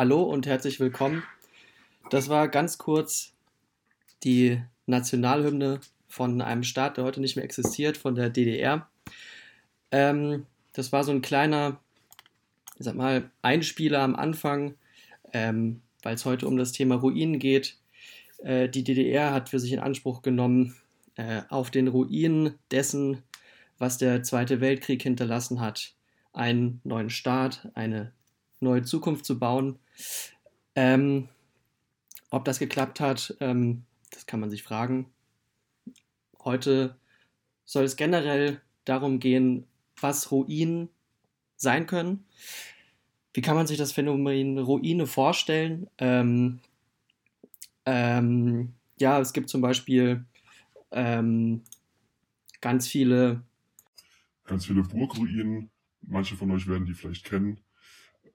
Hallo und herzlich willkommen. Das war ganz kurz die Nationalhymne von einem Staat, der heute nicht mehr existiert, von der DDR. Ähm, das war so ein kleiner, ich sag mal, Einspieler am Anfang, ähm, weil es heute um das Thema Ruinen geht. Äh, die DDR hat für sich in Anspruch genommen, äh, auf den Ruinen dessen, was der Zweite Weltkrieg hinterlassen hat, einen neuen Staat, eine neue Zukunft zu bauen. Ähm, ob das geklappt hat, ähm, das kann man sich fragen. Heute soll es generell darum gehen, was Ruinen sein können. Wie kann man sich das Phänomen Ruine vorstellen? Ähm, ähm, ja, es gibt zum Beispiel ähm, ganz viele. Ganz viele Burgruinen. Manche von euch werden die vielleicht kennen.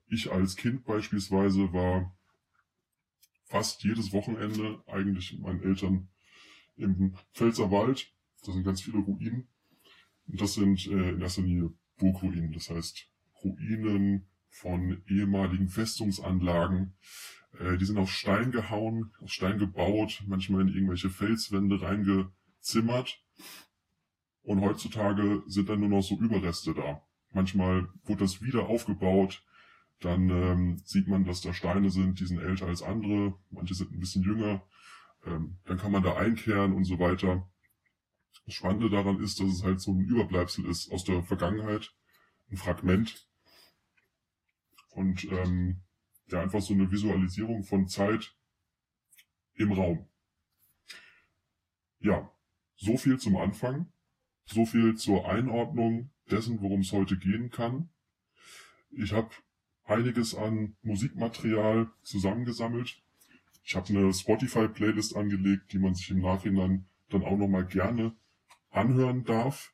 Ich als Kind beispielsweise war fast jedes Wochenende eigentlich mit meinen Eltern im Pfälzerwald. Da sind ganz viele Ruinen. Und das sind äh, in erster Linie Burgruinen. Das heißt Ruinen von ehemaligen Festungsanlagen. Äh, die sind aus Stein gehauen, aus Stein gebaut, manchmal in irgendwelche Felswände reingezimmert. Und heutzutage sind dann nur noch so Überreste da. Manchmal wurde das wieder aufgebaut. Dann ähm, sieht man, dass da Steine sind, die sind älter als andere. Manche sind ein bisschen jünger. Ähm, dann kann man da einkehren und so weiter. Das Spannende daran ist, dass es halt so ein Überbleibsel ist aus der Vergangenheit, ein Fragment. Und ähm, ja, einfach so eine Visualisierung von Zeit im Raum. Ja, so viel zum Anfang. So viel zur Einordnung dessen, worum es heute gehen kann. Ich habe einiges an Musikmaterial zusammengesammelt. Ich habe eine Spotify-Playlist angelegt, die man sich im Nachhinein dann auch nochmal gerne anhören darf.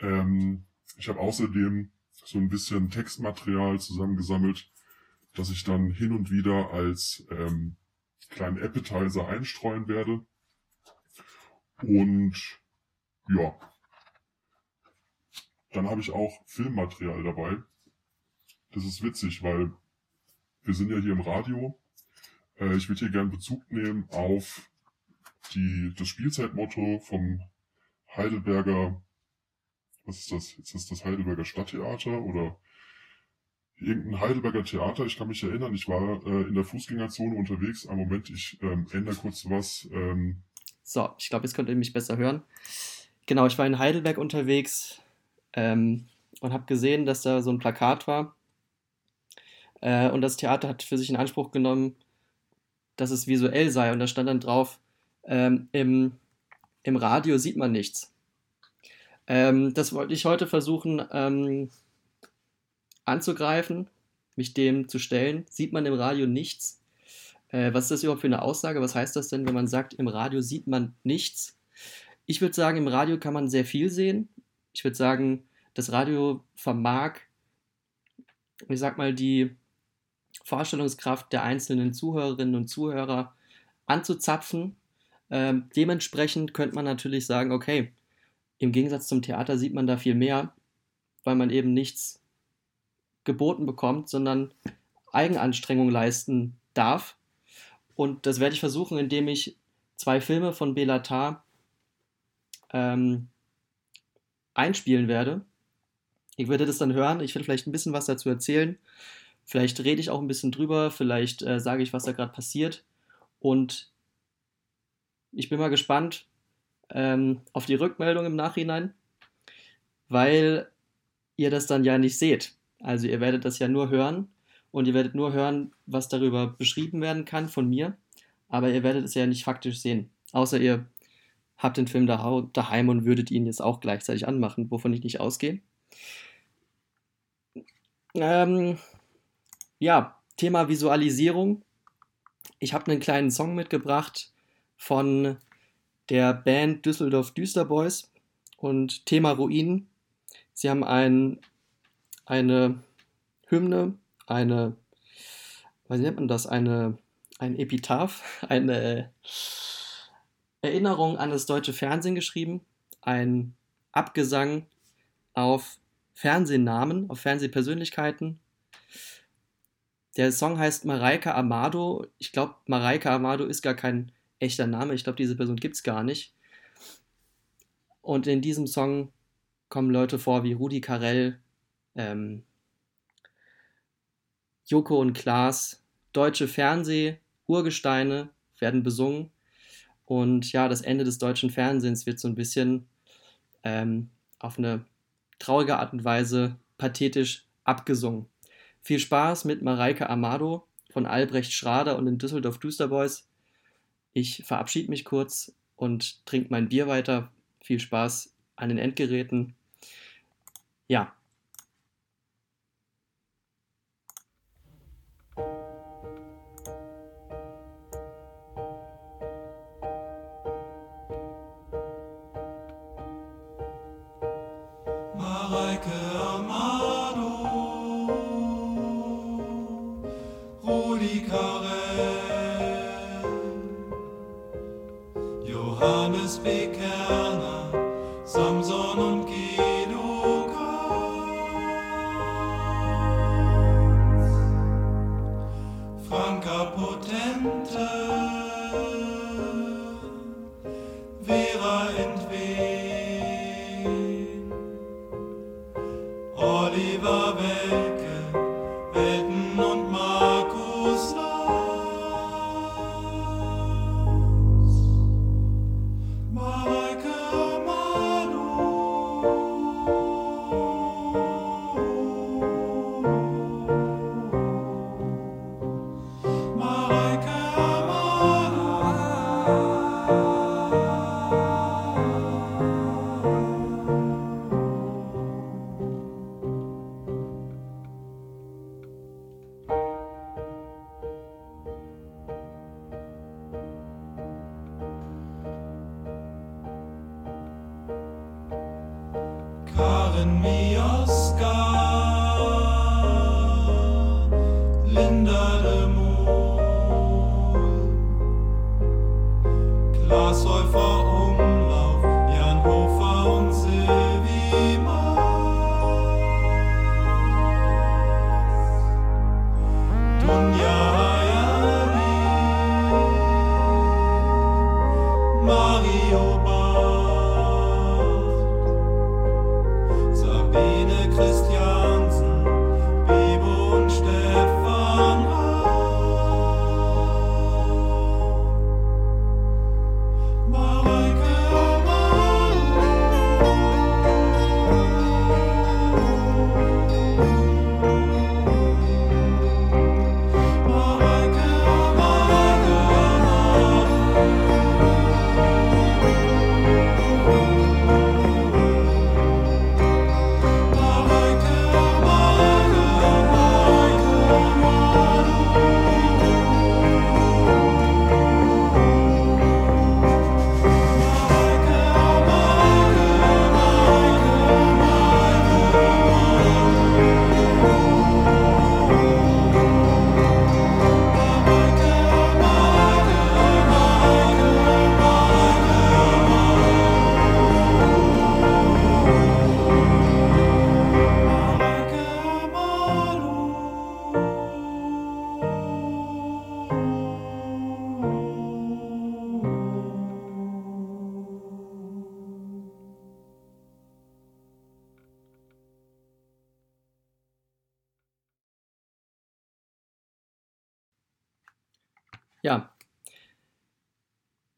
Ähm, ich habe außerdem so ein bisschen Textmaterial zusammengesammelt, das ich dann hin und wieder als ähm, kleinen Appetizer einstreuen werde. Und ja, dann habe ich auch Filmmaterial dabei. Das ist witzig, weil wir sind ja hier im Radio. Äh, ich würde hier gerne Bezug nehmen auf die, das Spielzeitmotto vom Heidelberger, was ist das? Jetzt ist das Heidelberger Stadttheater oder irgendein Heidelberger Theater. Ich kann mich erinnern, ich war äh, in der Fußgängerzone unterwegs. Einen Moment, ich ähm, ändere kurz was. Ähm. So, ich glaube, jetzt könnt ihr mich besser hören. Genau, ich war in Heidelberg unterwegs ähm, und habe gesehen, dass da so ein Plakat war. Äh, und das Theater hat für sich in Anspruch genommen, dass es visuell sei. Und da stand dann drauf, ähm, im im Radio sieht man nichts. Ähm, das wollte ich heute versuchen ähm, anzugreifen, mich dem zu stellen. Sieht man im Radio nichts? Äh, was ist das überhaupt für eine Aussage? Was heißt das denn, wenn man sagt, im Radio sieht man nichts? Ich würde sagen, im Radio kann man sehr viel sehen. Ich würde sagen, das Radio vermag, ich sag mal, die Vorstellungskraft der einzelnen Zuhörerinnen und Zuhörer anzuzapfen ähm, dementsprechend könnte man natürlich sagen, okay, im Gegensatz zum Theater sieht man da viel mehr, weil man eben nichts geboten bekommt, sondern Eigenanstrengung leisten darf. Und das werde ich versuchen, indem ich zwei Filme von Belatar ähm, einspielen werde. Ich werde das dann hören, ich werde vielleicht ein bisschen was dazu erzählen. Vielleicht rede ich auch ein bisschen drüber, vielleicht äh, sage ich, was da gerade passiert. Und ich bin mal gespannt ähm, auf die Rückmeldung im Nachhinein, weil ihr das dann ja nicht seht. Also ihr werdet das ja nur hören und ihr werdet nur hören, was darüber beschrieben werden kann von mir, aber ihr werdet es ja nicht faktisch sehen. Außer ihr habt den Film daheim und würdet ihn jetzt auch gleichzeitig anmachen, wovon ich nicht ausgehe. Ähm, ja, Thema Visualisierung. Ich habe einen kleinen Song mitgebracht, von der Band Düsseldorf Düsterboys und Thema Ruinen. Sie haben ein, eine Hymne, eine, was nennt man das, eine, ein Epitaph, eine Erinnerung an das deutsche Fernsehen geschrieben, ein Abgesang auf Fernsehnamen, auf Fernsehpersönlichkeiten. Der Song heißt Mareike Amado. Ich glaube, Mareike Amado ist gar kein echter Name. Ich glaube, diese Person gibt es gar nicht. Und in diesem Song kommen Leute vor wie Rudi Carell, ähm, Joko und Klaas, deutsche Fernseh, Urgesteine werden besungen. Und ja, das Ende des deutschen Fernsehens wird so ein bisschen ähm, auf eine traurige Art und Weise pathetisch abgesungen. Viel Spaß mit Mareike Amado von Albrecht Schrader und den Düsseldorf Dusterboys. Ich verabschiede mich kurz und trinke mein Bier weiter. Viel Spaß an den Endgeräten. Ja,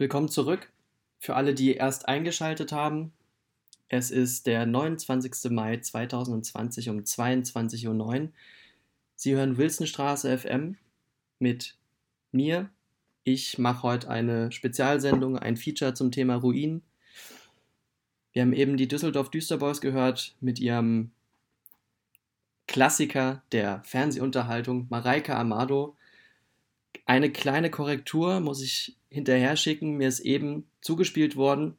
willkommen zurück. Für alle, die erst eingeschaltet haben, es ist der 29. Mai 2020 um 22.09 Uhr. Sie hören Wilsonstraße FM mit mir. Ich mache heute eine Spezialsendung, ein Feature zum Thema Ruinen. Wir haben eben die Düsseldorf Düsterboys gehört mit ihrem Klassiker der Fernsehunterhaltung, Mareike Amado. Eine kleine Korrektur muss ich hinterher schicken. Mir ist eben zugespielt worden.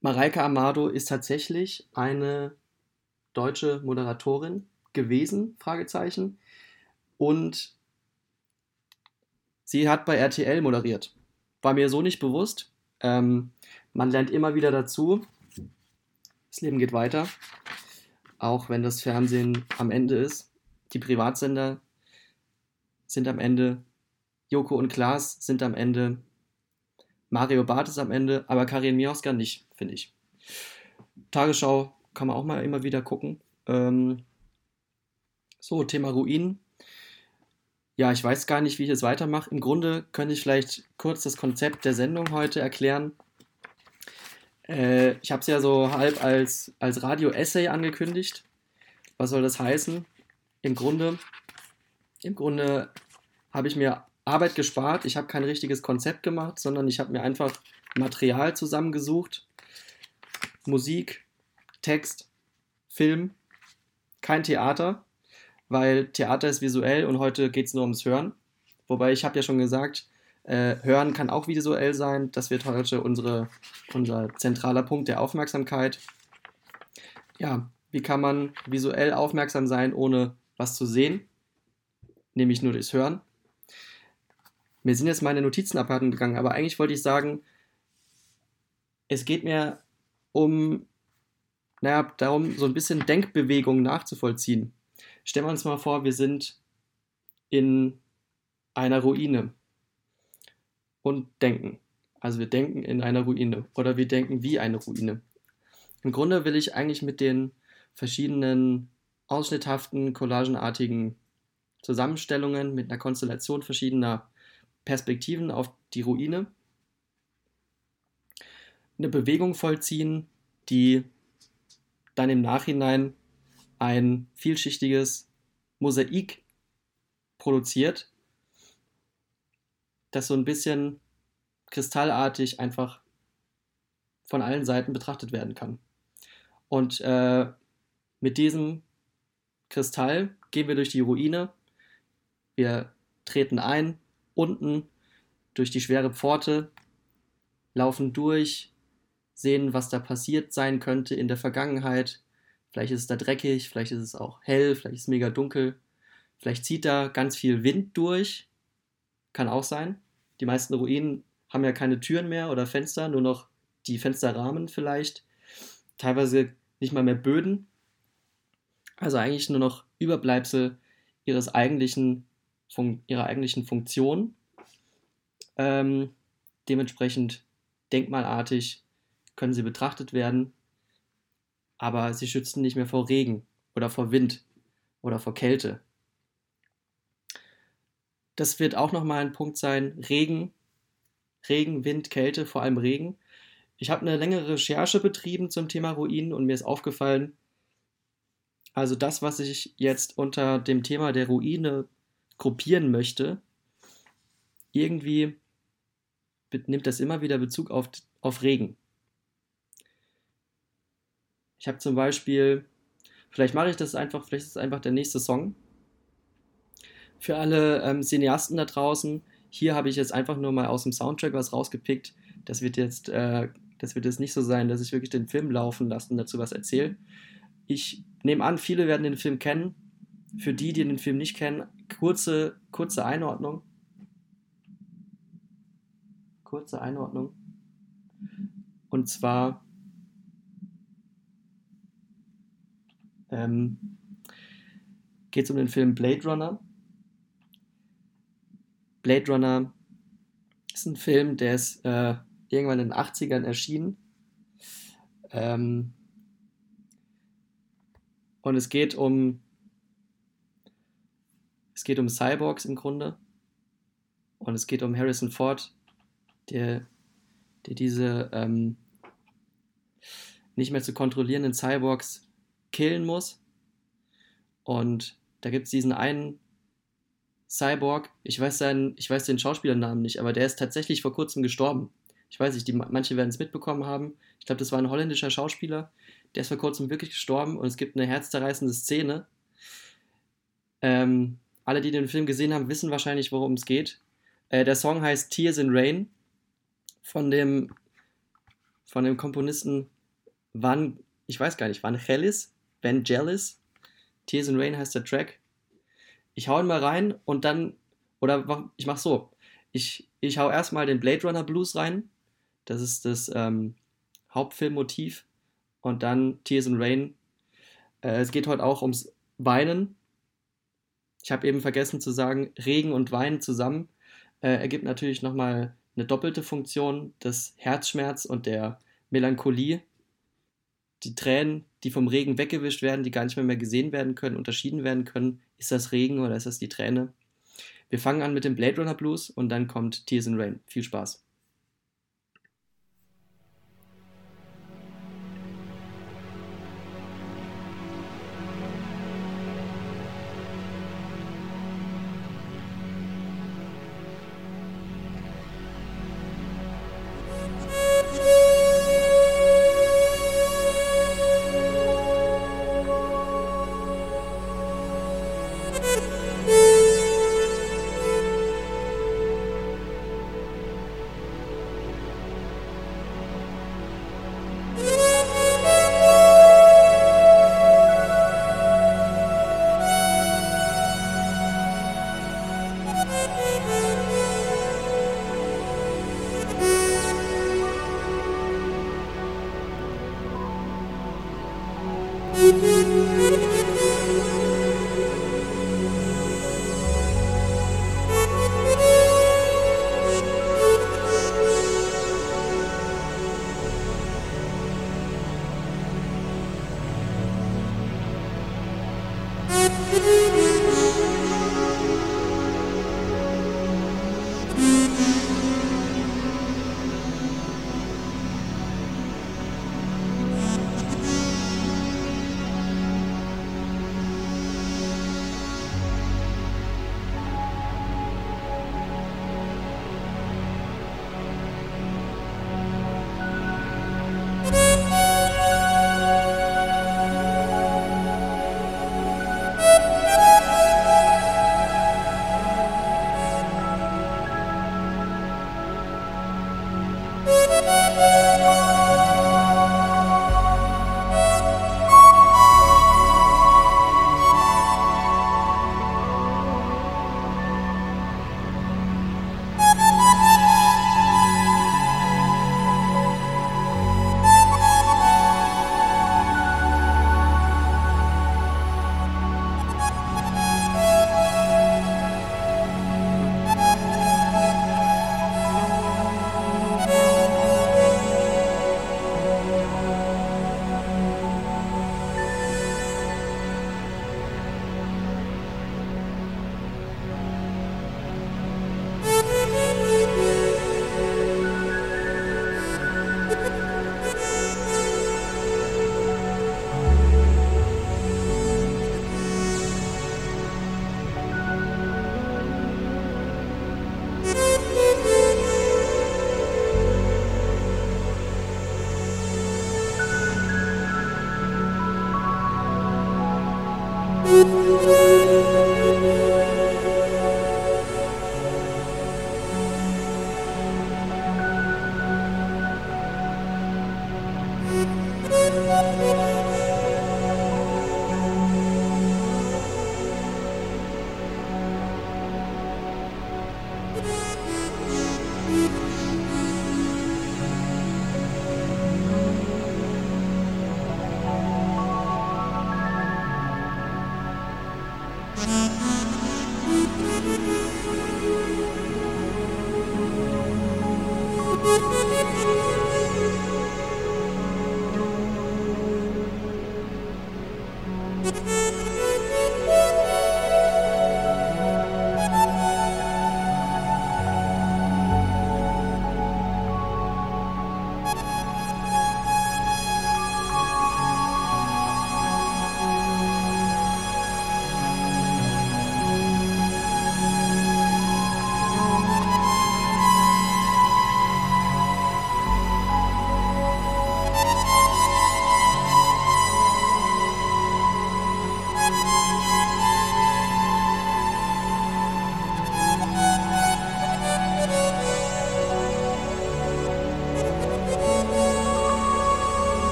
Mareike Amado ist tatsächlich eine deutsche Moderatorin gewesen, Fragezeichen. Und sie hat bei RTL moderiert. War mir so nicht bewusst. Ähm, man lernt immer wieder dazu. Das Leben geht weiter. Auch wenn das Fernsehen am Ende ist. Die Privatsender sind am Ende, Joko und Klaas sind am Ende, Mario Barth ist am Ende, aber Karin Mioska nicht, finde ich. Tagesschau kann man auch mal immer wieder gucken. Ähm, so, Thema Ruinen. Ja, ich weiß gar nicht, wie ich es weitermache. Im Grunde könnte ich vielleicht kurz das Konzept der Sendung heute erklären. Äh, ich habe es ja so halb als, als Radio-Essay angekündigt. Was soll das heißen? Im Grunde, im Grunde habe ich mir Arbeit gespart. Ich habe kein richtiges Konzept gemacht, sondern ich habe mir einfach Material zusammengesucht. Musik, Text, Film, kein Theater, weil Theater ist visuell und heute geht es nur ums Hören. Wobei ich habe ja schon gesagt, äh, Hören kann auch visuell sein. Das wird heute unsere, unser zentraler Punkt der Aufmerksamkeit. Ja, wie kann man visuell aufmerksam sein, ohne was zu sehen? Nämlich nur durchs Hören. Mir sind jetzt meine Notizen abhanden gegangen, aber eigentlich wollte ich sagen, es geht mir um, naja, darum, so ein bisschen Denkbewegungen nachzuvollziehen. Stellen wir uns mal vor, wir sind in einer Ruine und denken. Also wir denken in einer Ruine oder wir denken wie eine Ruine. Im Grunde will ich eigentlich mit den verschiedenen ausschnitthaften, collagenartigen Zusammenstellungen mit einer Konstellation verschiedener Perspektiven auf die Ruine eine Bewegung vollziehen, die dann im Nachhinein ein vielschichtiges Mosaik produziert, das so ein bisschen kristallartig einfach von allen Seiten betrachtet werden kann. Und äh, mit diesem Kristall gehen wir durch die Ruine. Wir treten ein, unten durch die schwere Pforte, laufen durch, sehen, was da passiert sein könnte in der Vergangenheit. Vielleicht ist es da dreckig, vielleicht ist es auch hell, vielleicht ist es mega dunkel. Vielleicht zieht da ganz viel Wind durch. Kann auch sein. Die meisten Ruinen haben ja keine Türen mehr oder Fenster, nur noch die Fensterrahmen vielleicht. Teilweise nicht mal mehr Böden. Also eigentlich nur noch Überbleibsel ihres eigentlichen, ihrer eigentlichen Funktion. Ähm, dementsprechend denkmalartig können sie betrachtet werden, aber sie schützen nicht mehr vor Regen oder vor Wind oder vor Kälte. Das wird auch nochmal ein Punkt sein. Regen, Regen, Wind, Kälte, vor allem Regen. Ich habe eine längere Recherche betrieben zum Thema Ruinen und mir ist aufgefallen, also das, was ich jetzt unter dem Thema der Ruine gruppieren möchte, irgendwie nimmt das immer wieder Bezug auf, auf Regen. Ich habe zum Beispiel, vielleicht mache ich das einfach, vielleicht ist es einfach der nächste Song. Für alle ähm, Cineasten da draußen, hier habe ich jetzt einfach nur mal aus dem Soundtrack was rausgepickt. Das wird jetzt, äh, das wird jetzt nicht so sein, dass ich wirklich den Film laufen lasse und dazu was erzähle. Ich nehme an, viele werden den Film kennen. Für die, die den Film nicht kennen, kurze, kurze Einordnung. Kurze Einordnung. Und zwar ähm, geht es um den Film Blade Runner. Blade Runner ist ein Film, der ist äh, irgendwann in den 80ern erschienen. Ähm, und es geht um es geht um Cyborgs im Grunde. Und es geht um Harrison Ford, der, der diese ähm, nicht mehr zu kontrollierenden Cyborgs killen muss. Und da gibt es diesen einen Cyborg, ich weiß, seinen, ich weiß den Schauspielernamen nicht, aber der ist tatsächlich vor kurzem gestorben. Ich weiß nicht, die, manche werden es mitbekommen haben. Ich glaube, das war ein holländischer Schauspieler. Der ist vor kurzem wirklich gestorben und es gibt eine herzzerreißende Szene. Ähm, alle, die den Film gesehen haben, wissen wahrscheinlich, worum es geht. Äh, der Song heißt Tears in Rain von dem, von dem Komponisten Van, ich weiß gar nicht, Van Gelis. Vangelis. Tears in Rain heißt der Track. Ich hau ihn mal rein und dann, oder ich mach so. Ich, ich hau erstmal den Blade Runner Blues rein. Das ist das ähm, Hauptfilmmotiv. Und dann Tears in Rain. Äh, es geht heute auch ums Weinen. Ich habe eben vergessen zu sagen, Regen und Wein zusammen äh, ergibt natürlich nochmal eine doppelte Funktion des Herzschmerz und der Melancholie. Die Tränen, die vom Regen weggewischt werden, die gar nicht mehr, mehr gesehen werden können, unterschieden werden können. Ist das Regen oder ist das die Träne? Wir fangen an mit dem Blade Runner Blues und dann kommt Tears in Rain. Viel Spaß.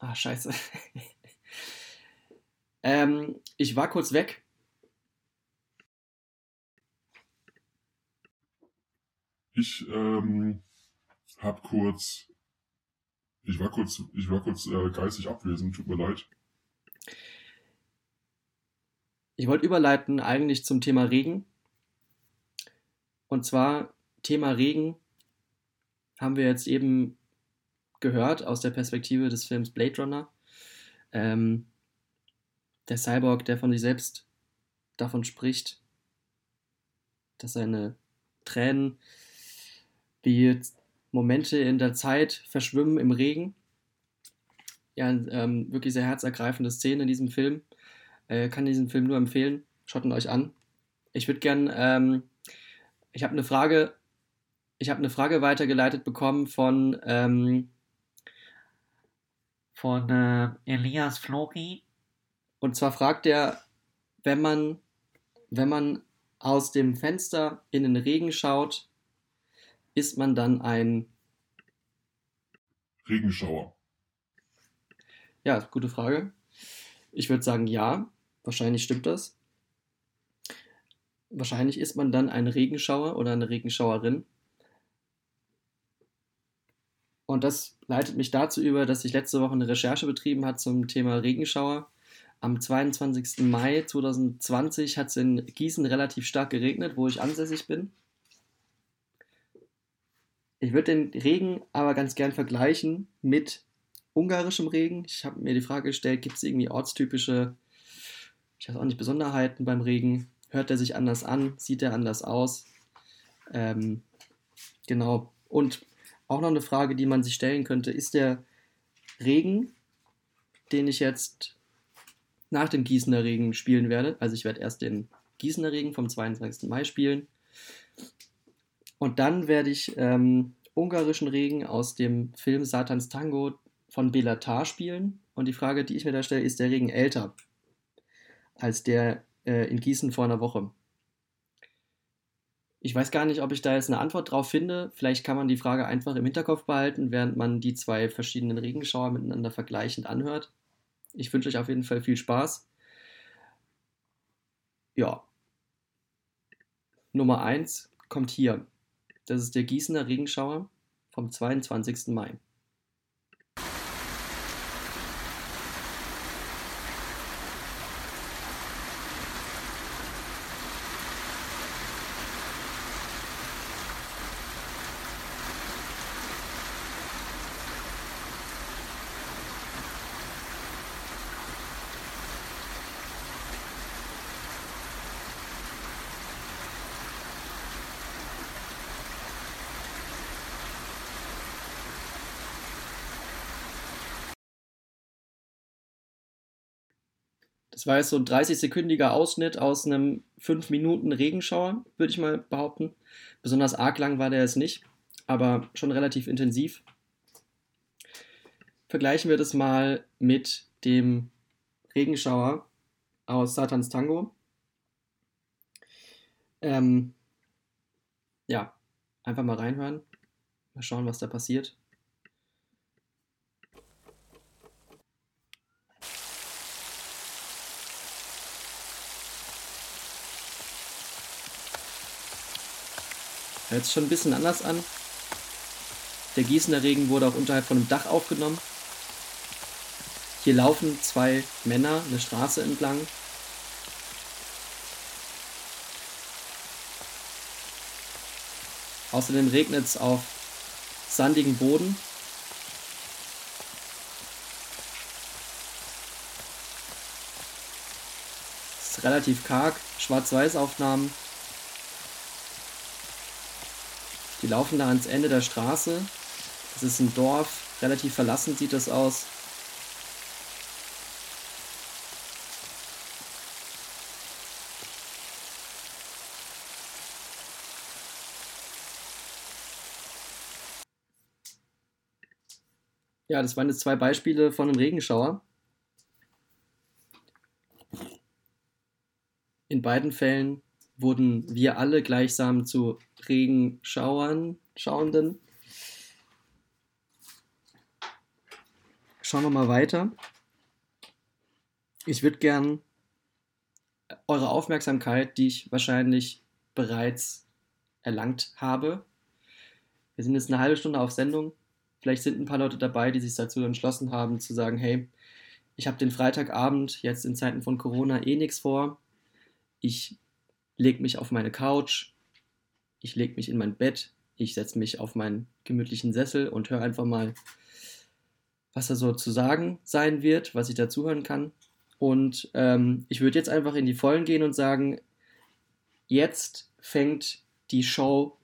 Ah, scheiße. ähm, ich war kurz weg. Ich ähm, hab kurz, ich war kurz, ich war kurz äh, geistig abwesend, tut mir leid. Ich wollte überleiten eigentlich zum Thema Regen. Und zwar Thema Regen haben wir jetzt eben gehört aus der Perspektive des Films Blade Runner. Ähm, der Cyborg, der von sich selbst davon spricht, dass seine Tränen wie Momente in der Zeit verschwimmen im Regen. Ja, ähm, wirklich sehr herzergreifende Szene in diesem Film. Äh, kann diesen Film nur empfehlen. Schaut ihn euch an. Ich würde gern, ähm, ich habe eine Frage, ich habe eine Frage weitergeleitet bekommen von ähm, von äh, Elias Flori. Und zwar fragt er, wenn man, wenn man aus dem Fenster in den Regen schaut, ist man dann ein Regenschauer? Ja, gute Frage. Ich würde sagen ja. Wahrscheinlich stimmt das. Wahrscheinlich ist man dann ein Regenschauer oder eine Regenschauerin. Und das leitet mich dazu über, dass ich letzte Woche eine Recherche betrieben habe zum Thema Regenschauer. Am 22. Mai 2020 hat es in Gießen relativ stark geregnet, wo ich ansässig bin. Ich würde den Regen aber ganz gern vergleichen mit ungarischem Regen. Ich habe mir die Frage gestellt, gibt es irgendwie ortstypische ich weiß auch nicht, Besonderheiten beim Regen. Hört er sich anders an? Sieht er anders aus? Ähm, genau. Und auch noch eine Frage, die man sich stellen könnte, ist der Regen, den ich jetzt nach dem Gießener Regen spielen werde, also ich werde erst den Gießener Regen vom 22. Mai spielen und dann werde ich ähm, ungarischen Regen aus dem Film Satans Tango von Belatar spielen und die Frage, die ich mir da stelle, ist der Regen älter? als der äh, in Gießen vor einer Woche. Ich weiß gar nicht, ob ich da jetzt eine Antwort drauf finde. Vielleicht kann man die Frage einfach im Hinterkopf behalten, während man die zwei verschiedenen Regenschauer miteinander vergleichend anhört. Ich wünsche euch auf jeden Fall viel Spaß. Ja. Nummer 1 kommt hier. Das ist der Gießener Regenschauer vom 22. Mai. Das war jetzt so ein 30-sekündiger Ausschnitt aus einem 5 Minuten Regenschauer, würde ich mal behaupten. Besonders arg lang war der jetzt nicht, aber schon relativ intensiv. Vergleichen wir das mal mit dem Regenschauer aus Satans Tango. Ähm, ja, einfach mal reinhören. Mal schauen, was da passiert. Hört sich schon ein bisschen anders an. Der Gießener Regen wurde auch unterhalb von einem Dach aufgenommen. Hier laufen zwei Männer eine Straße entlang. Außerdem regnet es auf sandigen Boden. Es ist relativ karg, Schwarz-Weiß-Aufnahmen. Die laufen da ans Ende der Straße. Das ist ein Dorf, relativ verlassen sieht das aus. Ja, das waren jetzt zwei Beispiele von einem Regenschauer. In beiden Fällen wurden wir alle gleichsam zu Regenschauern, Schauenden. Schauen wir mal weiter. Ich würde gern eure Aufmerksamkeit, die ich wahrscheinlich bereits erlangt habe. Wir sind jetzt eine halbe Stunde auf Sendung. Vielleicht sind ein paar Leute dabei, die sich dazu entschlossen haben, zu sagen, hey, ich habe den Freitagabend jetzt in Zeiten von Corona eh nichts vor ich lege mich auf meine Couch, ich lege mich in mein Bett, ich setze mich auf meinen gemütlichen Sessel und höre einfach mal, was da so zu sagen sein wird, was ich dazuhören kann. Und ähm, ich würde jetzt einfach in die Vollen gehen und sagen, jetzt fängt die Show,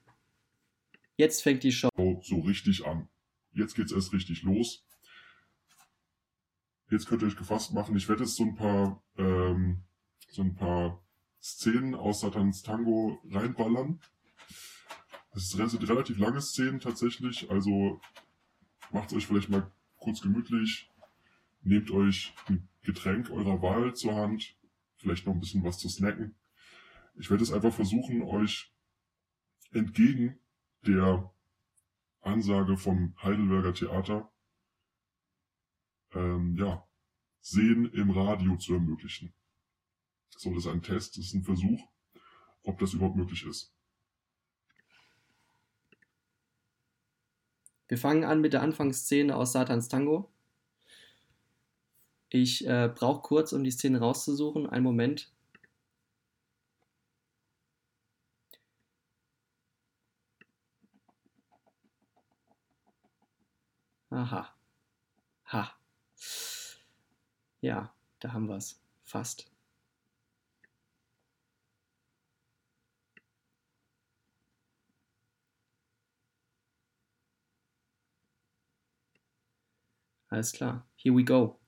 jetzt fängt die Show so richtig an. Jetzt geht's erst richtig los. Jetzt könnt ihr euch gefasst machen. Ich werde jetzt so ein paar, ähm, so ein paar Szenen aus Satans Tango reinballern. Das sind relativ lange Szenen tatsächlich, also macht euch vielleicht mal kurz gemütlich, nehmt euch ein Getränk eurer Wahl zur Hand, vielleicht noch ein bisschen was zu snacken. Ich werde es einfach versuchen, euch entgegen der Ansage vom Heidelberger Theater ähm, ja, Sehen im Radio zu ermöglichen. So, das ist ein Test, das ist ein Versuch, ob das überhaupt möglich ist. Wir fangen an mit der Anfangsszene aus Satans Tango. Ich äh, brauche kurz, um die Szene rauszusuchen. Einen Moment. Aha. Ha. Ja, da haben wir es. Fast. Alles klar. Here we go.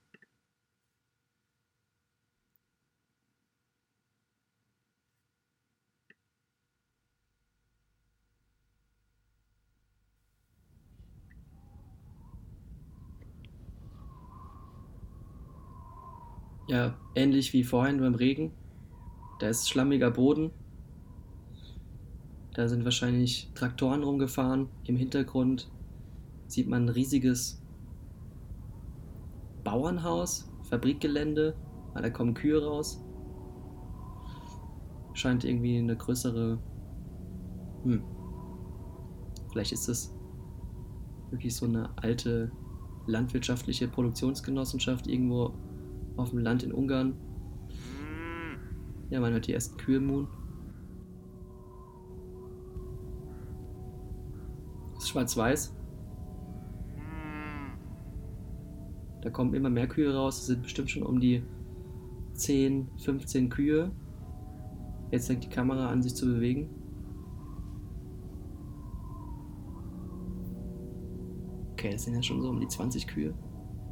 Ja, ähnlich wie vorhin beim Regen. Da ist schlammiger Boden. Da sind wahrscheinlich Traktoren rumgefahren. Im Hintergrund sieht man ein riesiges Bauernhaus, Fabrikgelände. Ah, da kommen Kühe raus. Scheint irgendwie eine größere. Hm. Vielleicht ist das wirklich so eine alte landwirtschaftliche Produktionsgenossenschaft irgendwo auf dem Land in Ungarn. Ja, man hört die ersten Kühe muhen. Ist schwarz-weiß. Da kommen immer mehr Kühe raus. Es sind bestimmt schon um die 10, 15 Kühe. Jetzt fängt die Kamera an, sich zu bewegen. Okay, das sind ja schon so um die 20 Kühe.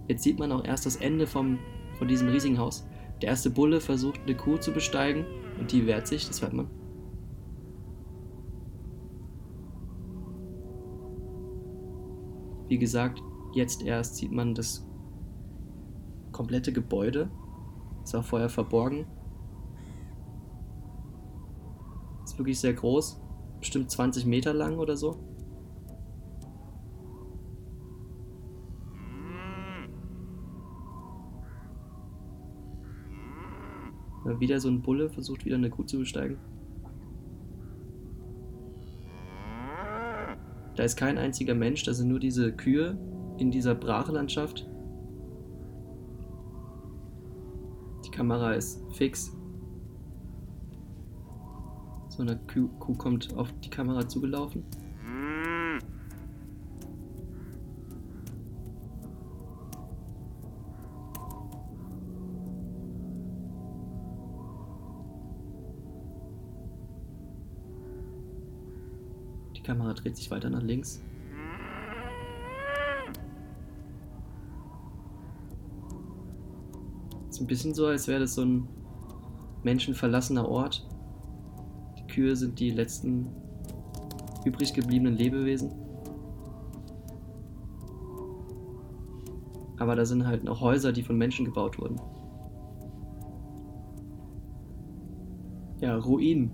Jetzt sieht man auch erst das Ende vom, von diesem riesigen Haus. Der erste Bulle versucht eine Kuh zu besteigen und die wehrt sich, das hört man. Wie gesagt, jetzt erst sieht man das komplette Gebäude. Ist auch vorher verborgen. Ist wirklich sehr groß. Bestimmt 20 Meter lang oder so. Wieder so ein Bulle versucht wieder eine Kuh zu besteigen. Da ist kein einziger Mensch, da sind nur diese Kühe in dieser Brachlandschaft. Kamera ist fix. So eine Kuh, Kuh kommt auf die Kamera zugelaufen. Die Kamera dreht sich weiter nach links. Ist ein bisschen so, als wäre das so ein menschenverlassener Ort. Die Kühe sind die letzten übrig gebliebenen Lebewesen. Aber da sind halt noch Häuser, die von Menschen gebaut wurden. Ja, Ruinen.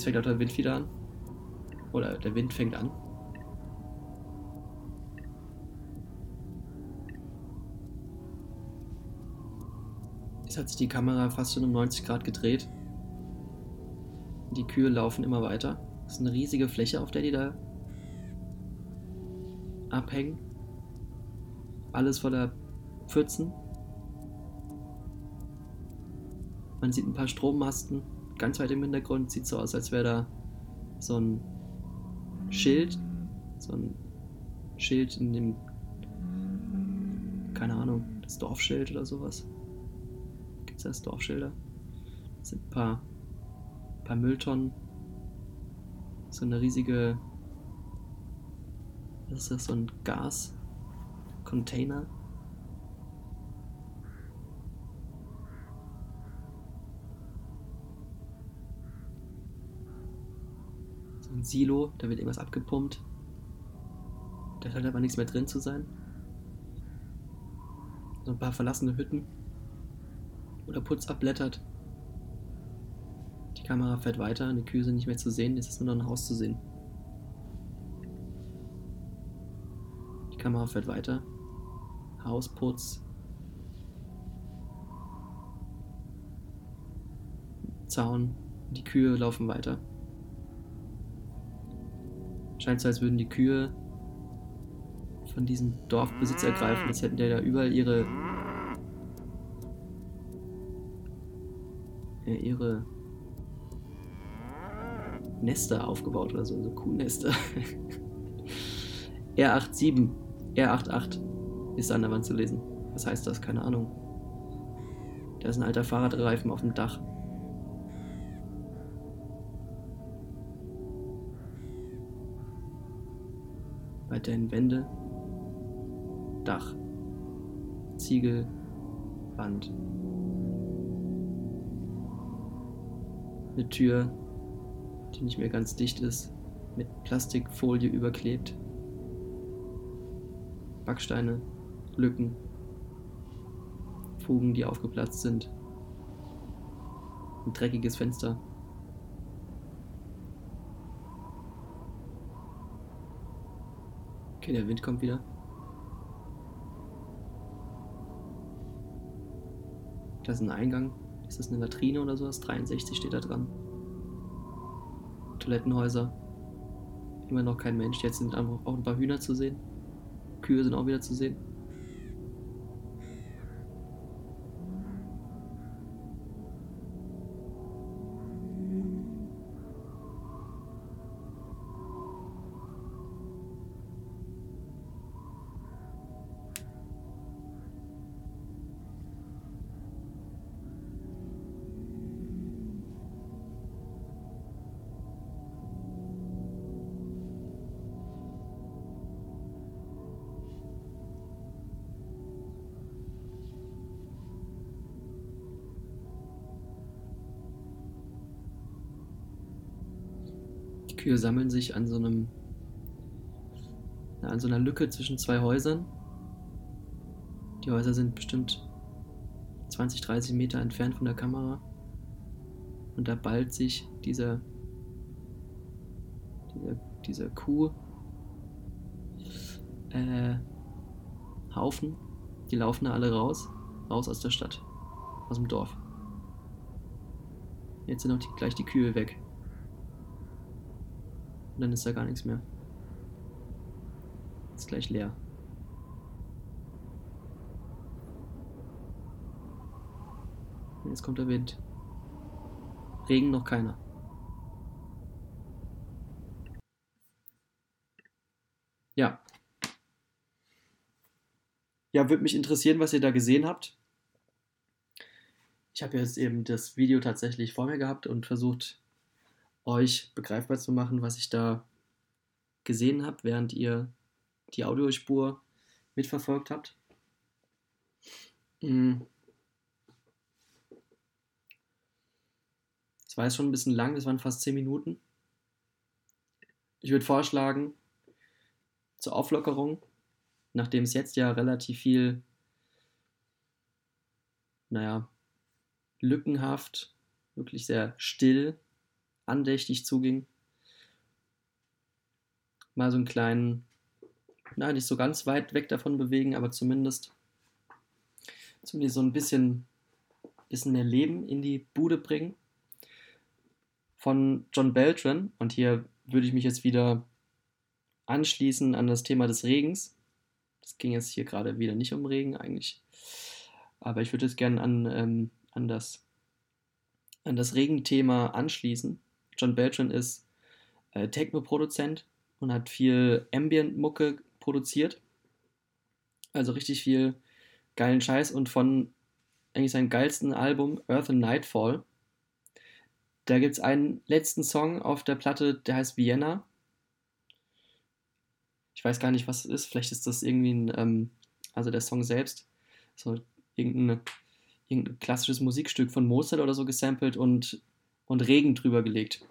Jetzt fängt auch der Wind wieder an. Oder der Wind fängt an. Jetzt hat sich die Kamera fast um 90 Grad gedreht. Die Kühe laufen immer weiter. Das ist eine riesige Fläche, auf der die da abhängen. Alles voller Pfützen. Man sieht ein paar Strommasten ganz weit im Hintergrund. Sieht so aus, als wäre da so ein Schild. So ein Schild in dem. Keine Ahnung, das Dorfschild oder sowas. Gibt es das Dorfschilder? Das sind ein paar, paar Mülltonnen. So eine riesige. Was ist das? So ein Gas-Container. Ein Silo, da wird irgendwas abgepumpt. Da scheint aber nichts mehr drin zu sein. So ein paar verlassene Hütten. Oder Putz abblättert. Die Kamera fährt weiter, die Kühe sind nicht mehr zu sehen, jetzt ist nur noch ein Haus zu sehen. Die Kamera fährt weiter. Hausputz. Zaun. Die Kühe laufen weiter. Scheint so, als würden die Kühe von diesem Dorfbesitz ergreifen, als hätten die da überall ihre ja, ihre Nester aufgebaut oder so, so Kuhnester. R87, R88 ist an der Wand zu lesen. Was heißt das? Keine Ahnung. Da ist ein alter Fahrradreifen auf dem Dach. Weiterhin Wände, Dach, Ziegel, Wand. Eine Tür, die nicht mehr ganz dicht ist, mit Plastikfolie überklebt. Backsteine, Lücken, Fugen, die aufgeplatzt sind. Ein dreckiges Fenster. Okay, der Wind kommt wieder. Da ist ein Eingang. Ist das eine Latrine oder sowas? 63 steht da dran. Toilettenhäuser. Immer noch kein Mensch. Jetzt sind auch ein paar Hühner zu sehen. Kühe sind auch wieder zu sehen. Kühe sammeln sich an so einem an so einer Lücke zwischen zwei Häusern. Die Häuser sind bestimmt 20, 30 Meter entfernt von der Kamera. Und da ballt sich dieser, dieser, dieser Kuh äh, Haufen. Die laufen da alle raus, raus aus der Stadt, aus dem Dorf. Jetzt sind auch die, gleich die Kühe weg. Und dann ist da gar nichts mehr. Ist gleich leer. Jetzt kommt der Wind. Regen noch keiner. Ja. Ja, würde mich interessieren, was ihr da gesehen habt. Ich habe jetzt eben das Video tatsächlich vor mir gehabt und versucht, euch begreifbar zu machen, was ich da gesehen habe, während ihr die Audiospur mitverfolgt habt. Mm. Es war jetzt schon ein bisschen lang, das waren fast 10 Minuten. Ich würde vorschlagen, zur Auflockerung, nachdem es jetzt ja relativ viel, naja, lückenhaft, wirklich sehr still andächtig zuging. Mal so einen kleinen, na, nicht so ganz weit weg davon bewegen, aber zumindest, zumindest so ein bisschen, bisschen mehr Leben in die Bude bringen. Von John Beltran, und hier würde ich mich jetzt wieder anschließen an das Thema des Regens. Das ging jetzt hier gerade wieder nicht um Regen eigentlich. Aber ich würde jetzt gerne an, ähm, an, das, an das Regenthema anschließen. John Beltran ist äh, Techno-Produzent und hat viel Ambient-Mucke produziert. Also richtig viel geilen Scheiß und von eigentlich seinem geilsten Album Earth and Nightfall. Da gibt es einen letzten Song auf der Platte, der heißt Vienna. Ich weiß gar nicht, was es ist. Vielleicht ist das irgendwie ein, ähm, also der Song selbst, so irgendein, irgendein klassisches Musikstück von Mozart oder so gesampelt und, und Regen drüber gelegt.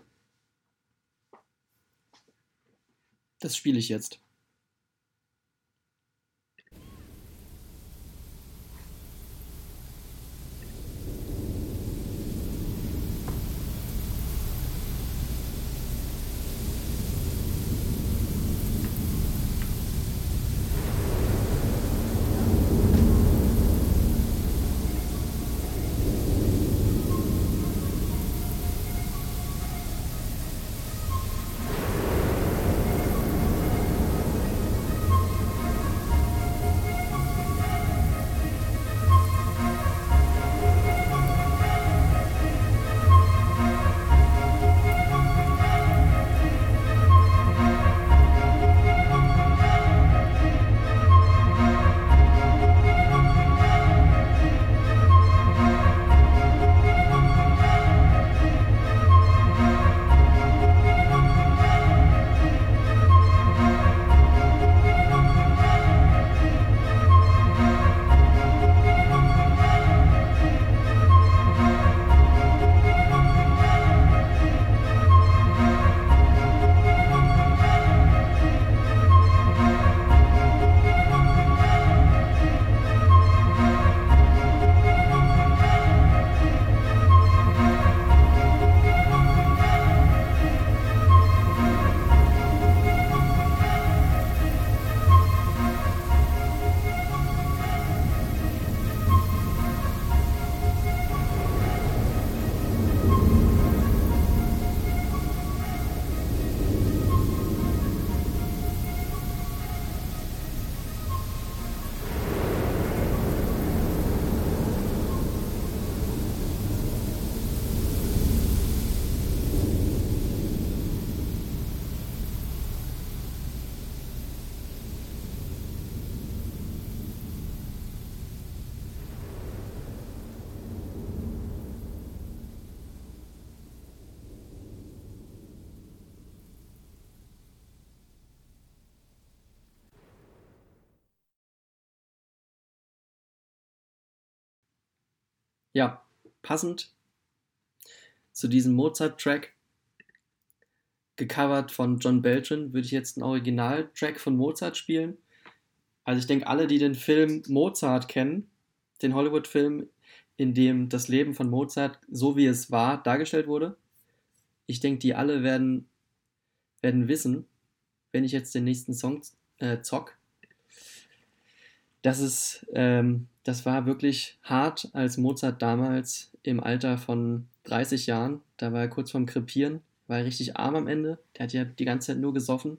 Das spiele ich jetzt. Ja, passend zu diesem Mozart-Track, gecovert von John Beltran, würde ich jetzt einen Original-Track von Mozart spielen. Also ich denke, alle, die den Film Mozart kennen, den Hollywood-Film, in dem das Leben von Mozart, so wie es war, dargestellt wurde, ich denke, die alle werden, werden wissen, wenn ich jetzt den nächsten Song äh, zock, dass es ähm, das war wirklich hart, als Mozart damals im Alter von 30 Jahren, da war er kurz vorm Krepieren, war er richtig arm am Ende. Der hat ja die ganze Zeit nur gesoffen,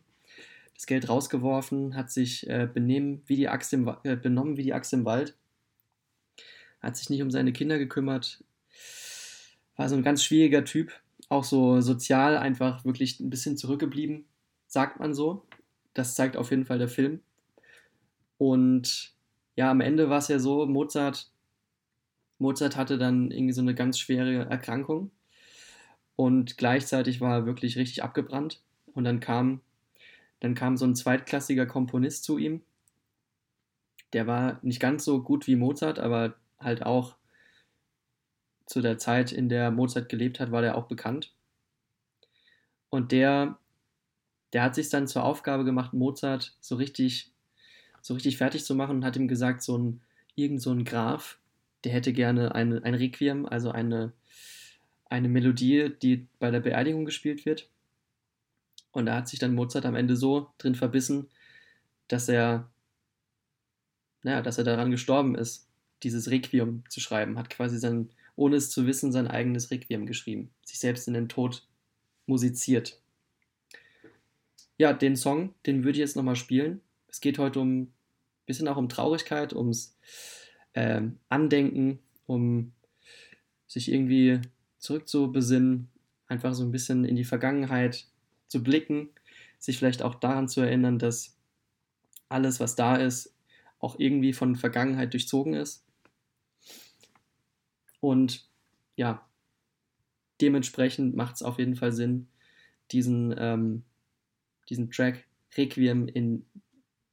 das Geld rausgeworfen, hat sich äh, benehmen wie die Axt im, äh, benommen wie die Axt im Wald, hat sich nicht um seine Kinder gekümmert, war so ein ganz schwieriger Typ, auch so sozial einfach wirklich ein bisschen zurückgeblieben, sagt man so. Das zeigt auf jeden Fall der Film. Und ja, am Ende war es ja so, Mozart, Mozart hatte dann irgendwie so eine ganz schwere Erkrankung und gleichzeitig war er wirklich richtig abgebrannt. Und dann kam, dann kam so ein zweitklassiger Komponist zu ihm. Der war nicht ganz so gut wie Mozart, aber halt auch zu der Zeit, in der Mozart gelebt hat, war der auch bekannt. Und der, der hat sich dann zur Aufgabe gemacht, Mozart so richtig so richtig fertig zu machen und hat ihm gesagt, so ein, irgend so ein Graf, der hätte gerne eine, ein Requiem, also eine, eine Melodie, die bei der Beerdigung gespielt wird. Und da hat sich dann Mozart am Ende so drin verbissen, dass er, naja, dass er daran gestorben ist, dieses Requiem zu schreiben. Hat quasi sein, ohne es zu wissen, sein eigenes Requiem geschrieben. Sich selbst in den Tod musiziert. Ja, den Song, den würde ich jetzt nochmal spielen. Es geht heute um ein bisschen auch um Traurigkeit, ums äh, Andenken, um sich irgendwie zurückzubesinnen, einfach so ein bisschen in die Vergangenheit zu blicken, sich vielleicht auch daran zu erinnern, dass alles, was da ist, auch irgendwie von Vergangenheit durchzogen ist. Und ja, dementsprechend macht es auf jeden Fall Sinn, diesen, ähm, diesen Track Requiem in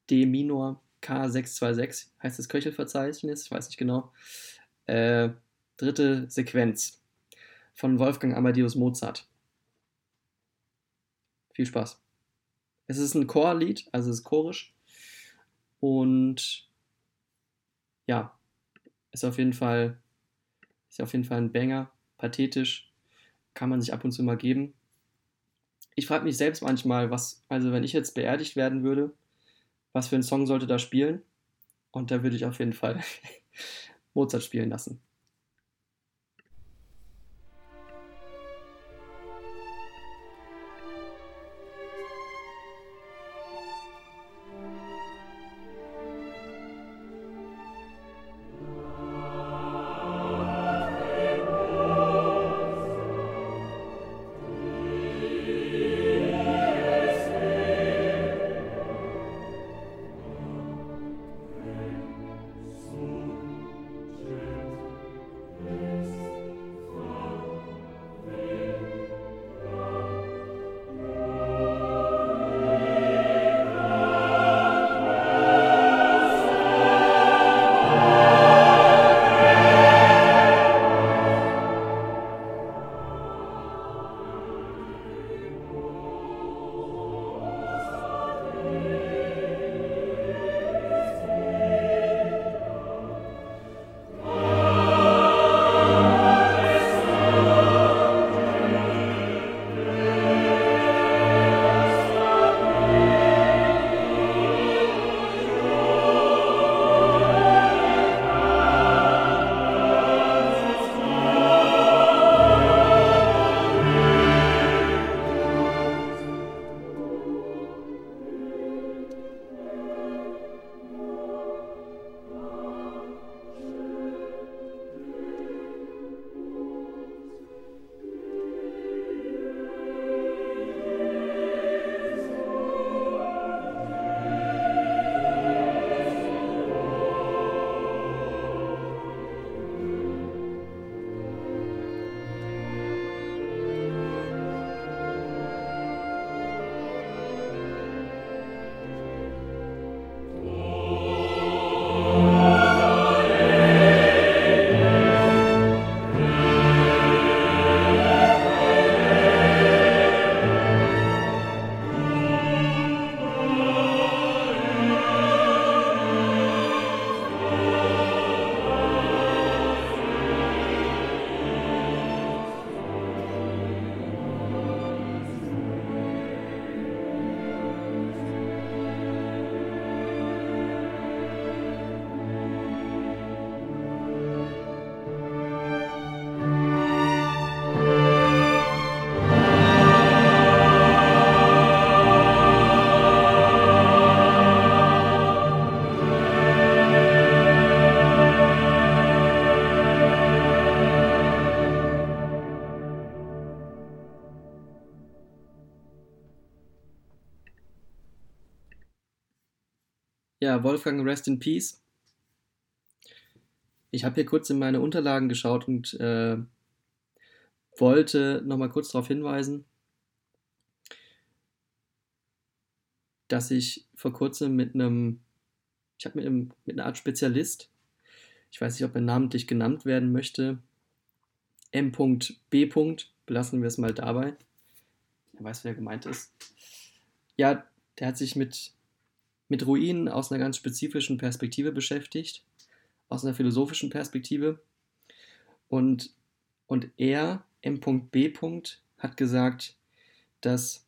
D Minor K626, heißt das Köchelverzeichnis, ich weiß nicht genau, äh, dritte Sequenz von Wolfgang Amadeus Mozart. Viel Spaß. Es ist ein Chorlied, also es ist chorisch. Und ja, ist auf jeden Fall, ist auf jeden Fall ein Banger, pathetisch, kann man sich ab und zu mal geben. Ich frage mich selbst manchmal, was, also wenn ich jetzt beerdigt werden würde, was für ein Song sollte da spielen? Und da würde ich auf jeden Fall Mozart spielen lassen. Ja, Wolfgang, rest in peace. Ich habe hier kurz in meine Unterlagen geschaut und äh, wollte nochmal kurz darauf hinweisen, dass ich vor kurzem mit einem, ich habe mit, einem, mit einer Art Spezialist, ich weiß nicht, ob er namentlich genannt werden möchte, M.B. belassen wir es mal dabei. Er weiß, wer gemeint ist. Ja, der hat sich mit mit Ruinen aus einer ganz spezifischen Perspektive beschäftigt, aus einer philosophischen Perspektive. Und, und er M.B. hat gesagt, dass,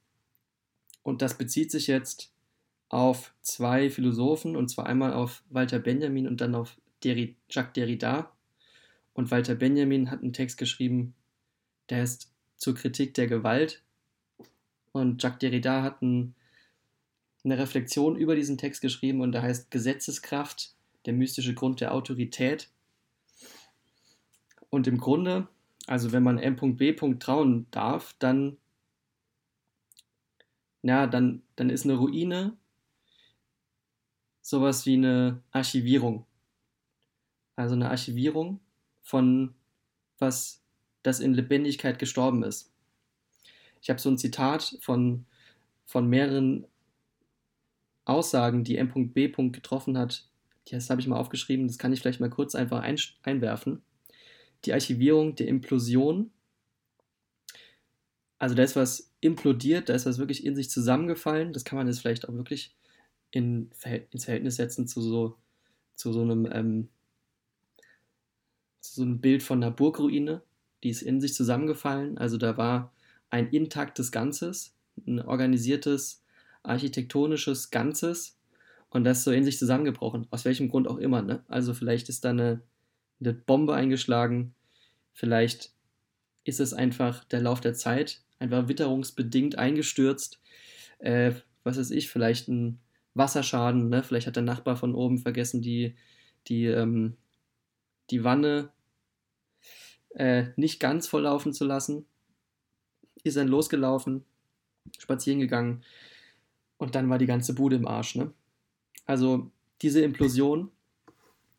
und das bezieht sich jetzt auf zwei Philosophen, und zwar einmal auf Walter Benjamin und dann auf Derri Jacques Derrida. Und Walter Benjamin hat einen Text geschrieben, der ist zur Kritik der Gewalt. Und Jacques Derrida hat ein, eine Reflexion über diesen Text geschrieben und der heißt Gesetzeskraft, der mystische Grund der Autorität. Und im Grunde, also wenn man M.B. trauen darf, dann, ja, dann, dann ist eine Ruine sowas wie eine Archivierung. Also eine Archivierung von was, das in Lebendigkeit gestorben ist. Ich habe so ein Zitat von, von mehreren Aussagen, die M.B. getroffen hat. Das habe ich mal aufgeschrieben, das kann ich vielleicht mal kurz einfach ein, einwerfen. Die Archivierung der Implosion. Also da ist was implodiert, da ist was wirklich in sich zusammengefallen. Das kann man jetzt vielleicht auch wirklich in, ins Verhältnis setzen zu so, zu so einem ähm, zu so einem Bild von einer Burgruine, die ist in sich zusammengefallen. Also da war ein intaktes Ganzes, ein organisiertes architektonisches Ganzes und das so in sich zusammengebrochen. Aus welchem Grund auch immer. Ne? Also vielleicht ist da eine, eine Bombe eingeschlagen, vielleicht ist es einfach der Lauf der Zeit, einfach witterungsbedingt eingestürzt. Äh, was weiß ich, vielleicht ein Wasserschaden, ne? Vielleicht hat der Nachbar von oben vergessen, die, die, ähm, die Wanne äh, nicht ganz volllaufen zu lassen. Ist dann losgelaufen, spazieren gegangen und dann war die ganze Bude im Arsch. Ne? Also diese Implosion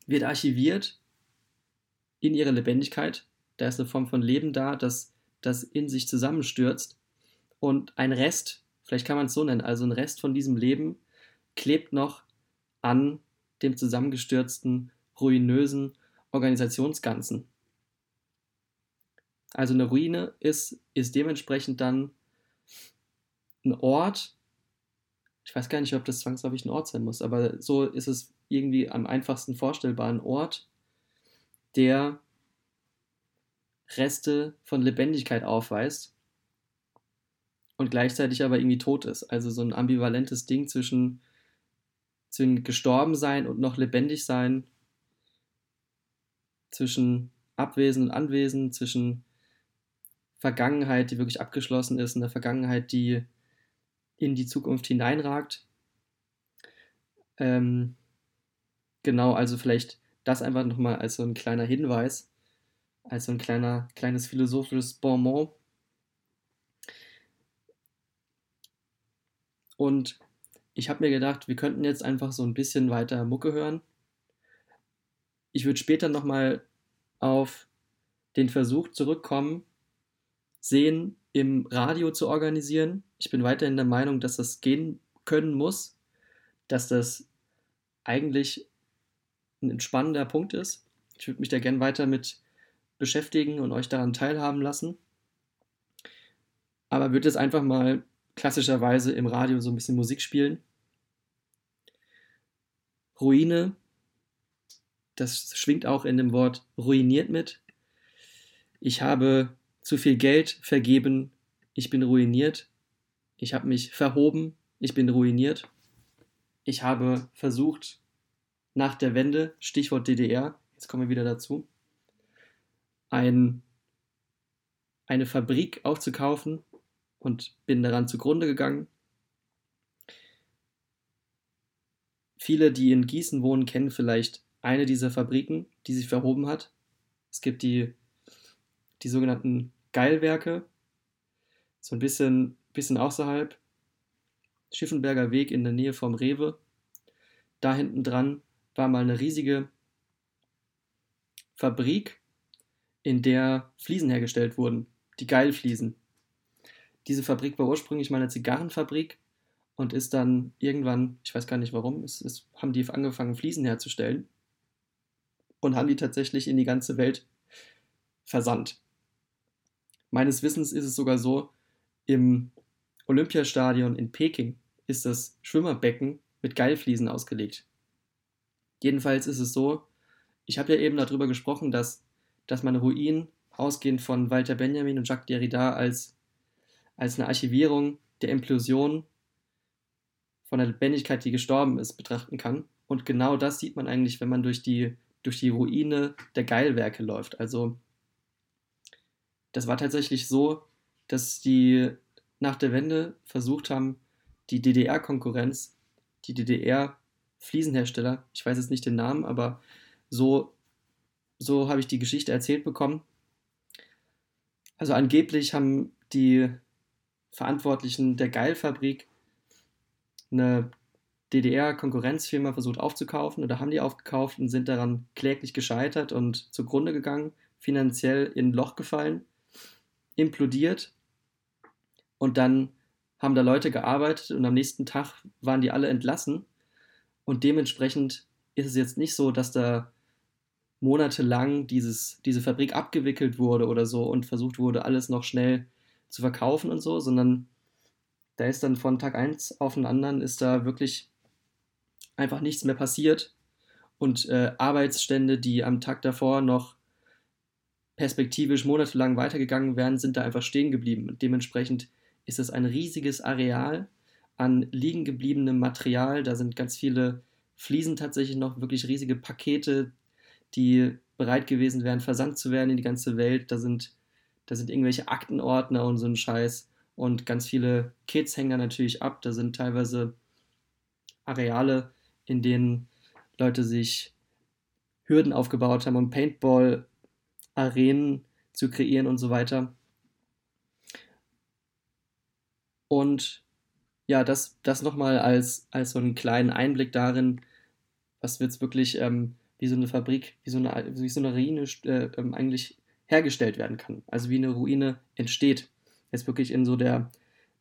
wird archiviert in ihrer Lebendigkeit. Da ist eine Form von Leben da, das, das in sich zusammenstürzt. Und ein Rest, vielleicht kann man es so nennen, also ein Rest von diesem Leben klebt noch an dem zusammengestürzten, ruinösen Organisationsganzen. Also eine Ruine ist, ist dementsprechend dann ein Ort, ich weiß gar nicht, ob das zwangsläufig ein Ort sein muss, aber so ist es irgendwie am einfachsten vorstellbar, ein Ort, der Reste von Lebendigkeit aufweist und gleichzeitig aber irgendwie tot ist. Also so ein ambivalentes Ding zwischen zwischen gestorben sein und noch lebendig sein, zwischen Abwesen und Anwesen, zwischen Vergangenheit, die wirklich abgeschlossen ist, und der Vergangenheit, die in die Zukunft hineinragt. Ähm, genau, also vielleicht das einfach nochmal als so ein kleiner Hinweis, als so ein kleiner, kleines philosophisches Bonbon. Und ich habe mir gedacht, wir könnten jetzt einfach so ein bisschen weiter Mucke hören. Ich würde später nochmal auf den Versuch zurückkommen, Sehen im Radio zu organisieren. Ich bin weiterhin der Meinung, dass das gehen können muss, dass das eigentlich ein entspannender Punkt ist. Ich würde mich da gerne weiter mit beschäftigen und euch daran teilhaben lassen. Aber würde jetzt einfach mal klassischerweise im Radio so ein bisschen Musik spielen. Ruine, das schwingt auch in dem Wort ruiniert mit. Ich habe zu viel Geld vergeben, ich bin ruiniert. Ich habe mich verhoben, ich bin ruiniert. Ich habe versucht, nach der Wende, Stichwort DDR, jetzt kommen wir wieder dazu, ein, eine Fabrik aufzukaufen und bin daran zugrunde gegangen. Viele, die in Gießen wohnen, kennen vielleicht eine dieser Fabriken, die sich verhoben hat. Es gibt die, die sogenannten Geilwerke, so ein bisschen, bisschen außerhalb. Schiffenberger Weg in der Nähe vom Rewe. Da hinten dran war mal eine riesige Fabrik, in der Fliesen hergestellt wurden, die Geilfliesen. Diese Fabrik war ursprünglich mal eine Zigarrenfabrik und ist dann irgendwann, ich weiß gar nicht warum, es, es haben die angefangen, Fliesen herzustellen und haben die tatsächlich in die ganze Welt versandt. Meines Wissens ist es sogar so, im Olympiastadion in Peking ist das Schwimmerbecken mit Geilfliesen ausgelegt. Jedenfalls ist es so, ich habe ja eben darüber gesprochen, dass, dass man Ruinen ausgehend von Walter Benjamin und Jacques Derrida als, als eine Archivierung der Implosion von der Lebendigkeit, die gestorben ist, betrachten kann. Und genau das sieht man eigentlich, wenn man durch die, durch die Ruine der Geilwerke läuft. Also das war tatsächlich so, dass die nach der Wende versucht haben, die DDR-Konkurrenz, die DDR-Fliesenhersteller, ich weiß jetzt nicht den Namen, aber so, so habe ich die Geschichte erzählt bekommen. Also angeblich haben die Verantwortlichen der Geilfabrik eine DDR-Konkurrenzfirma versucht aufzukaufen oder haben die aufgekauft und sind daran kläglich gescheitert und zugrunde gegangen, finanziell in ein Loch gefallen, implodiert und dann haben da Leute gearbeitet und am nächsten Tag waren die alle entlassen und dementsprechend ist es jetzt nicht so, dass da monatelang dieses, diese Fabrik abgewickelt wurde oder so und versucht wurde, alles noch schnell zu verkaufen und so, sondern da ist dann von Tag 1 auf den anderen ist da wirklich einfach nichts mehr passiert und äh, Arbeitsstände, die am Tag davor noch perspektivisch monatelang weitergegangen wären, sind da einfach stehen geblieben. Und dementsprechend ist es ein riesiges Areal an liegen gebliebenem Material. Da sind ganz viele Fliesen tatsächlich noch, wirklich riesige Pakete, die bereit gewesen wären, versandt zu werden in die ganze Welt. Da sind, da sind irgendwelche Aktenordner und so ein Scheiß. Und ganz viele Kids hängen da natürlich ab. Da sind teilweise Areale, in denen Leute sich Hürden aufgebaut haben, um Paintball-Arenen zu kreieren und so weiter. Und ja, das, das nochmal als, als so einen kleinen Einblick darin, was wird es wirklich ähm, wie so eine Fabrik, wie so eine, wie so eine Ruine äh, ähm, eigentlich hergestellt werden kann. Also wie eine Ruine entsteht. Jetzt wirklich in so der,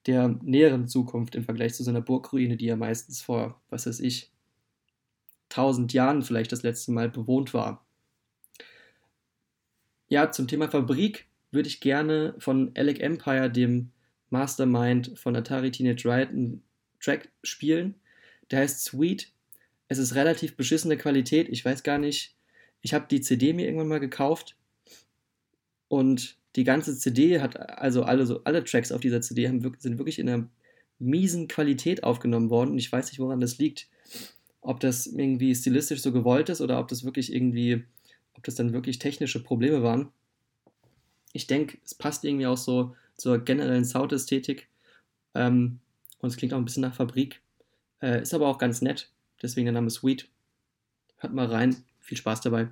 der näheren Zukunft im Vergleich zu so einer Burgruine, die ja meistens vor, was weiß ich, tausend Jahren vielleicht das letzte Mal bewohnt war. Ja, zum Thema Fabrik würde ich gerne von Alec Empire, dem Mastermind von Atari Teenage Riot, einen Track spielen. Der heißt Sweet es ist relativ beschissene Qualität. Ich weiß gar nicht. Ich habe die CD mir irgendwann mal gekauft und die ganze CD hat, also alle, so, alle Tracks auf dieser CD haben, sind wirklich in einer miesen Qualität aufgenommen worden ich weiß nicht, woran das liegt. Ob das irgendwie stilistisch so gewollt ist oder ob das wirklich irgendwie, ob das dann wirklich technische Probleme waren. Ich denke, es passt irgendwie auch so zur generellen Soundästhetik ähm, und es klingt auch ein bisschen nach Fabrik. Äh, ist aber auch ganz nett. Deswegen der Name Sweet. Hört mal rein. Viel Spaß dabei.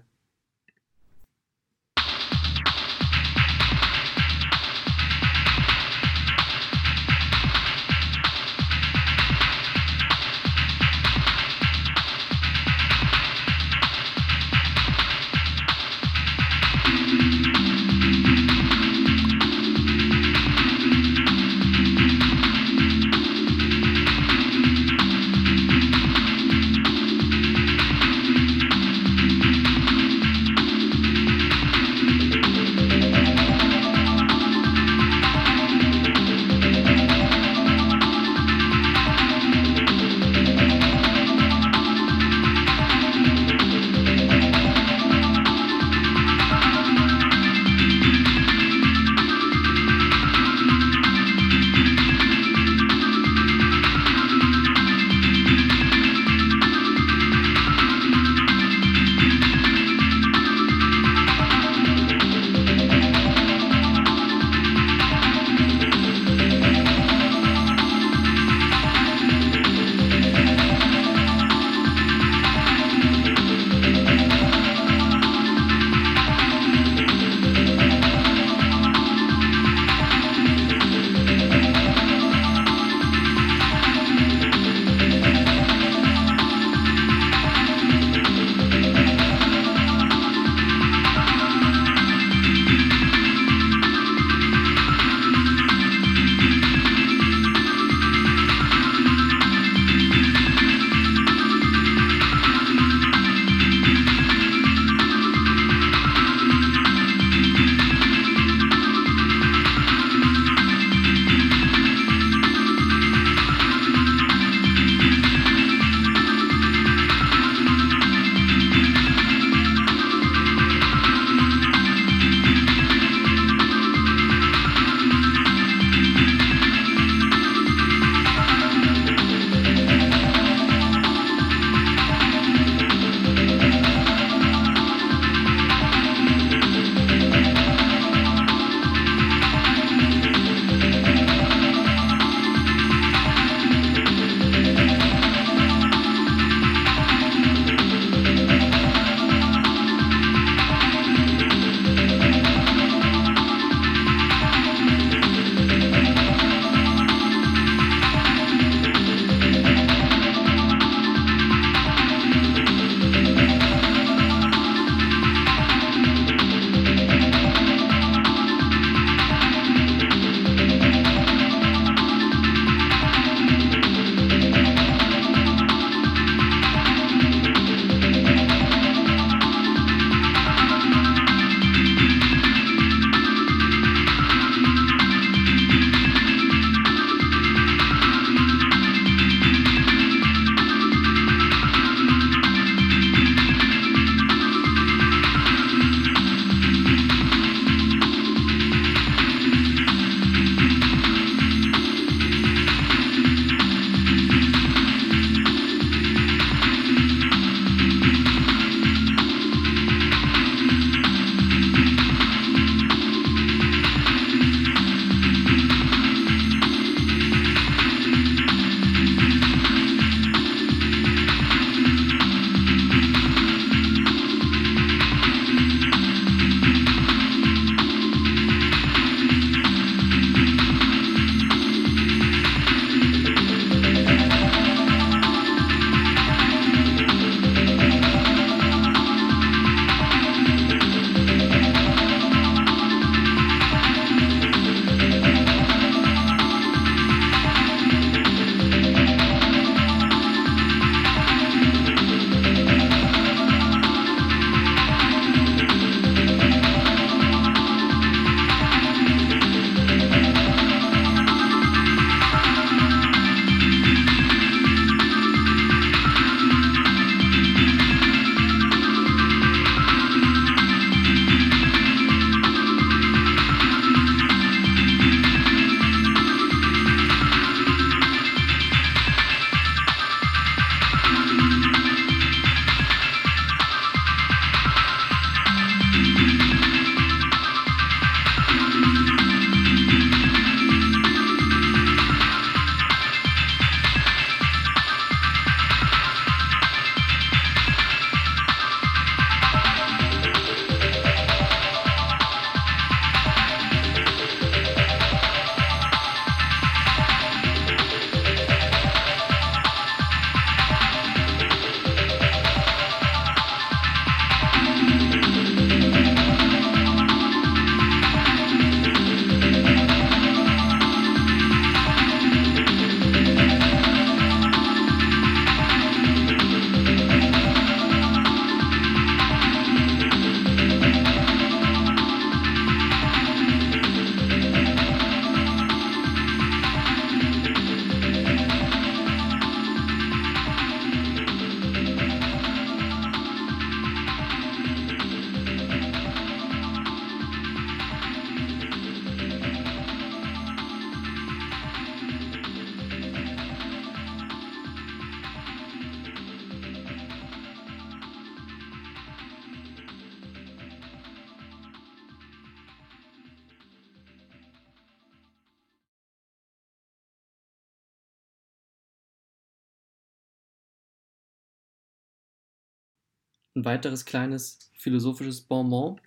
Ein weiteres kleines philosophisches Bonbon,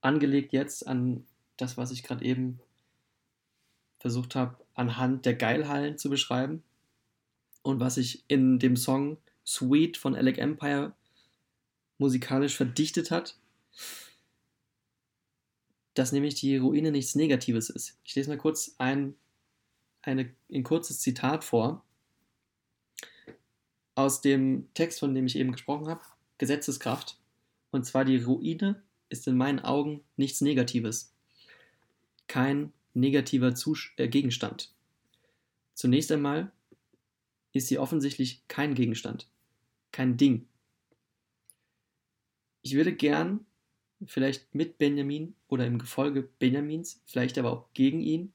angelegt jetzt an das, was ich gerade eben versucht habe, anhand der Geilhallen zu beschreiben und was sich in dem Song Sweet von Alec Empire musikalisch verdichtet hat, dass nämlich die Ruine nichts Negatives ist. Ich lese mal kurz ein, eine, ein kurzes Zitat vor aus dem Text, von dem ich eben gesprochen habe, Gesetzeskraft. Und zwar die Ruine ist in meinen Augen nichts Negatives. Kein negativer Zus äh, Gegenstand. Zunächst einmal ist sie offensichtlich kein Gegenstand, kein Ding. Ich würde gern, vielleicht mit Benjamin oder im Gefolge Benjamins, vielleicht aber auch gegen ihn,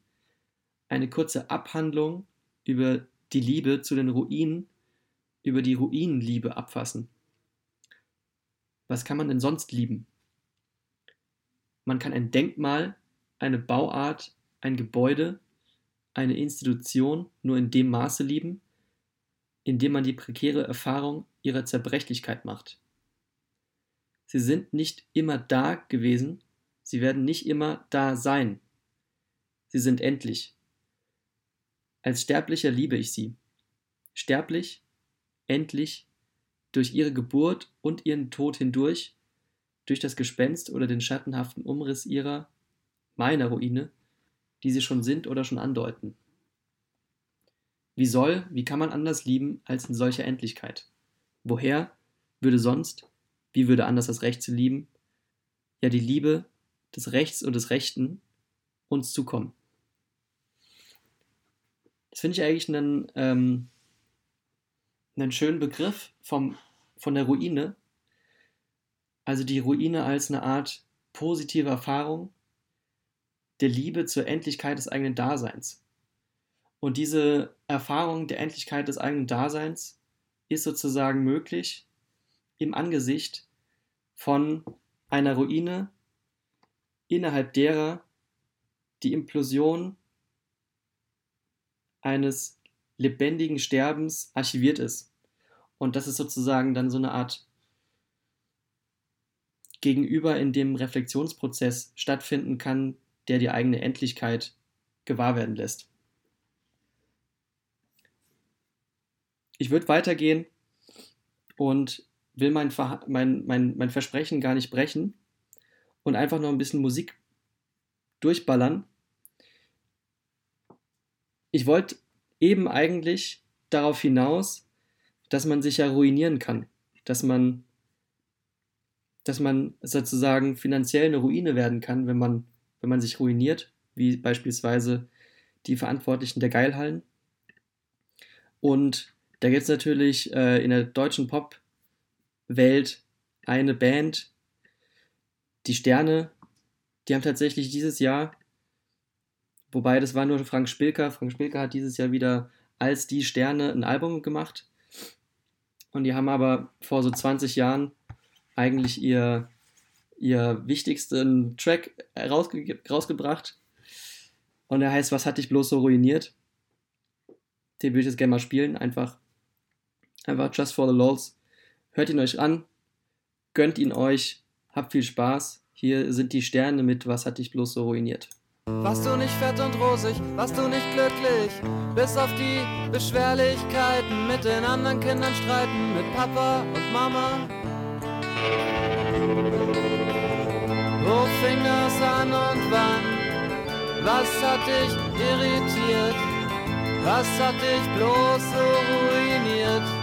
eine kurze Abhandlung über die Liebe zu den Ruinen über die Ruinenliebe abfassen. Was kann man denn sonst lieben? Man kann ein Denkmal, eine Bauart, ein Gebäude, eine Institution nur in dem Maße lieben, in dem man die prekäre Erfahrung ihrer Zerbrechlichkeit macht. Sie sind nicht immer da gewesen, sie werden nicht immer da sein. Sie sind endlich. Als Sterblicher liebe ich sie. Sterblich endlich durch ihre Geburt und ihren Tod hindurch, durch das Gespenst oder den schattenhaften Umriss ihrer, meiner Ruine, die sie schon sind oder schon andeuten. Wie soll, wie kann man anders lieben als in solcher Endlichkeit? Woher würde sonst, wie würde anders das Recht zu lieben, ja die Liebe des Rechts und des Rechten uns zukommen? Das finde ich eigentlich einen ähm, einen schönen Begriff vom, von der Ruine. Also die Ruine als eine Art positive Erfahrung der Liebe zur Endlichkeit des eigenen Daseins. Und diese Erfahrung der Endlichkeit des eigenen Daseins ist sozusagen möglich im Angesicht von einer Ruine, innerhalb derer die Implosion eines lebendigen Sterbens archiviert ist. Und das ist sozusagen dann so eine Art Gegenüber, in dem Reflexionsprozess stattfinden kann, der die eigene Endlichkeit gewahr werden lässt. Ich würde weitergehen und will mein, mein, mein, mein Versprechen gar nicht brechen und einfach noch ein bisschen Musik durchballern. Ich wollte eben eigentlich darauf hinaus, dass man sich ja ruinieren kann, dass man, dass man sozusagen finanziell eine Ruine werden kann, wenn man, wenn man sich ruiniert, wie beispielsweise die Verantwortlichen der Geilhallen. Und da gibt es natürlich äh, in der deutschen Pop-Welt eine Band, die Sterne, die haben tatsächlich dieses Jahr, wobei das war nur Frank Spilker, Frank Spilker hat dieses Jahr wieder als die Sterne ein Album gemacht und die haben aber vor so 20 Jahren eigentlich ihr, ihr wichtigsten Track rausge rausgebracht. Und der heißt, was hat dich bloß so ruiniert? Den würde ich jetzt gerne mal spielen. Einfach, einfach just for the lols. Hört ihn euch an, gönnt ihn euch, habt viel Spaß. Hier sind die Sterne mit, was hat dich bloß so ruiniert. Warst du nicht fett und rosig, warst du nicht glücklich, bis auf die Beschwerlichkeiten mit den anderen Kindern streiten, mit Papa und Mama. Wo fing das an und wann? Was hat dich irritiert? Was hat dich bloß so ruiniert?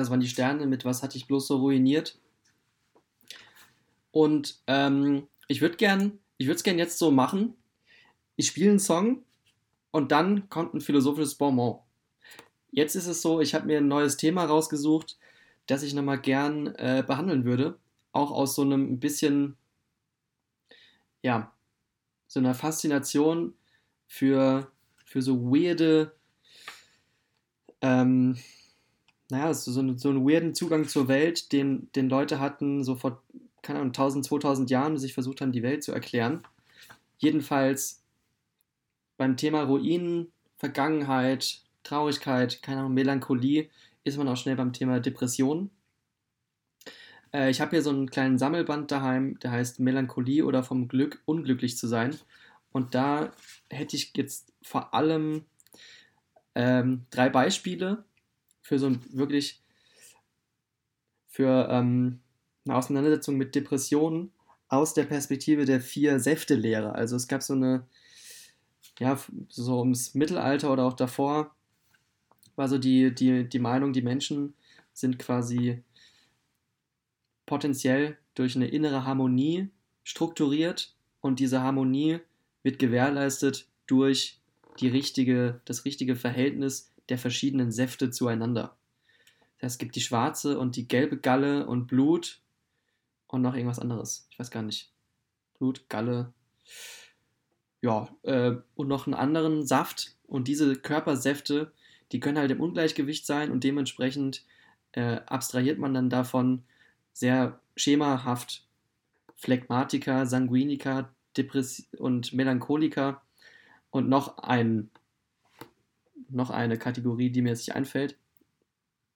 Das waren die Sterne mit Was hatte ich bloß so ruiniert. Und ähm, ich würde gern, ich würde es gern jetzt so machen. Ich spiele einen Song und dann kommt ein philosophisches Bonbon. Jetzt ist es so, ich habe mir ein neues Thema rausgesucht, das ich nochmal gern äh, behandeln würde. Auch aus so einem bisschen, ja, so einer Faszination für, für so weirde, ähm, naja, so, so, so einen weirden Zugang zur Welt, den, den Leute hatten, so vor, keine Ahnung, 1000, 2000 Jahren, sich versucht haben, die Welt zu erklären. Jedenfalls beim Thema Ruinen, Vergangenheit, Traurigkeit, keine Ahnung, Melancholie, ist man auch schnell beim Thema Depression. Äh, ich habe hier so einen kleinen Sammelband daheim, der heißt Melancholie oder vom Glück, unglücklich zu sein. Und da hätte ich jetzt vor allem ähm, drei Beispiele für so ein wirklich für ähm, eine Auseinandersetzung mit Depressionen aus der Perspektive der vier Säfte-Lehre. Also es gab so eine, ja, so ums Mittelalter oder auch davor war so die, die, die Meinung, die Menschen sind quasi potenziell durch eine innere Harmonie strukturiert und diese Harmonie wird gewährleistet durch die richtige, das richtige Verhältnis der verschiedenen Säfte zueinander. Es gibt die schwarze und die gelbe Galle und Blut und noch irgendwas anderes. Ich weiß gar nicht. Blut, Galle. Ja, äh, und noch einen anderen Saft. Und diese Körpersäfte, die können halt im Ungleichgewicht sein und dementsprechend äh, abstrahiert man dann davon sehr schemahaft Phlegmatiker, Sanguiniker, Depress und Melancholiker und noch ein noch eine Kategorie, die mir jetzt nicht einfällt.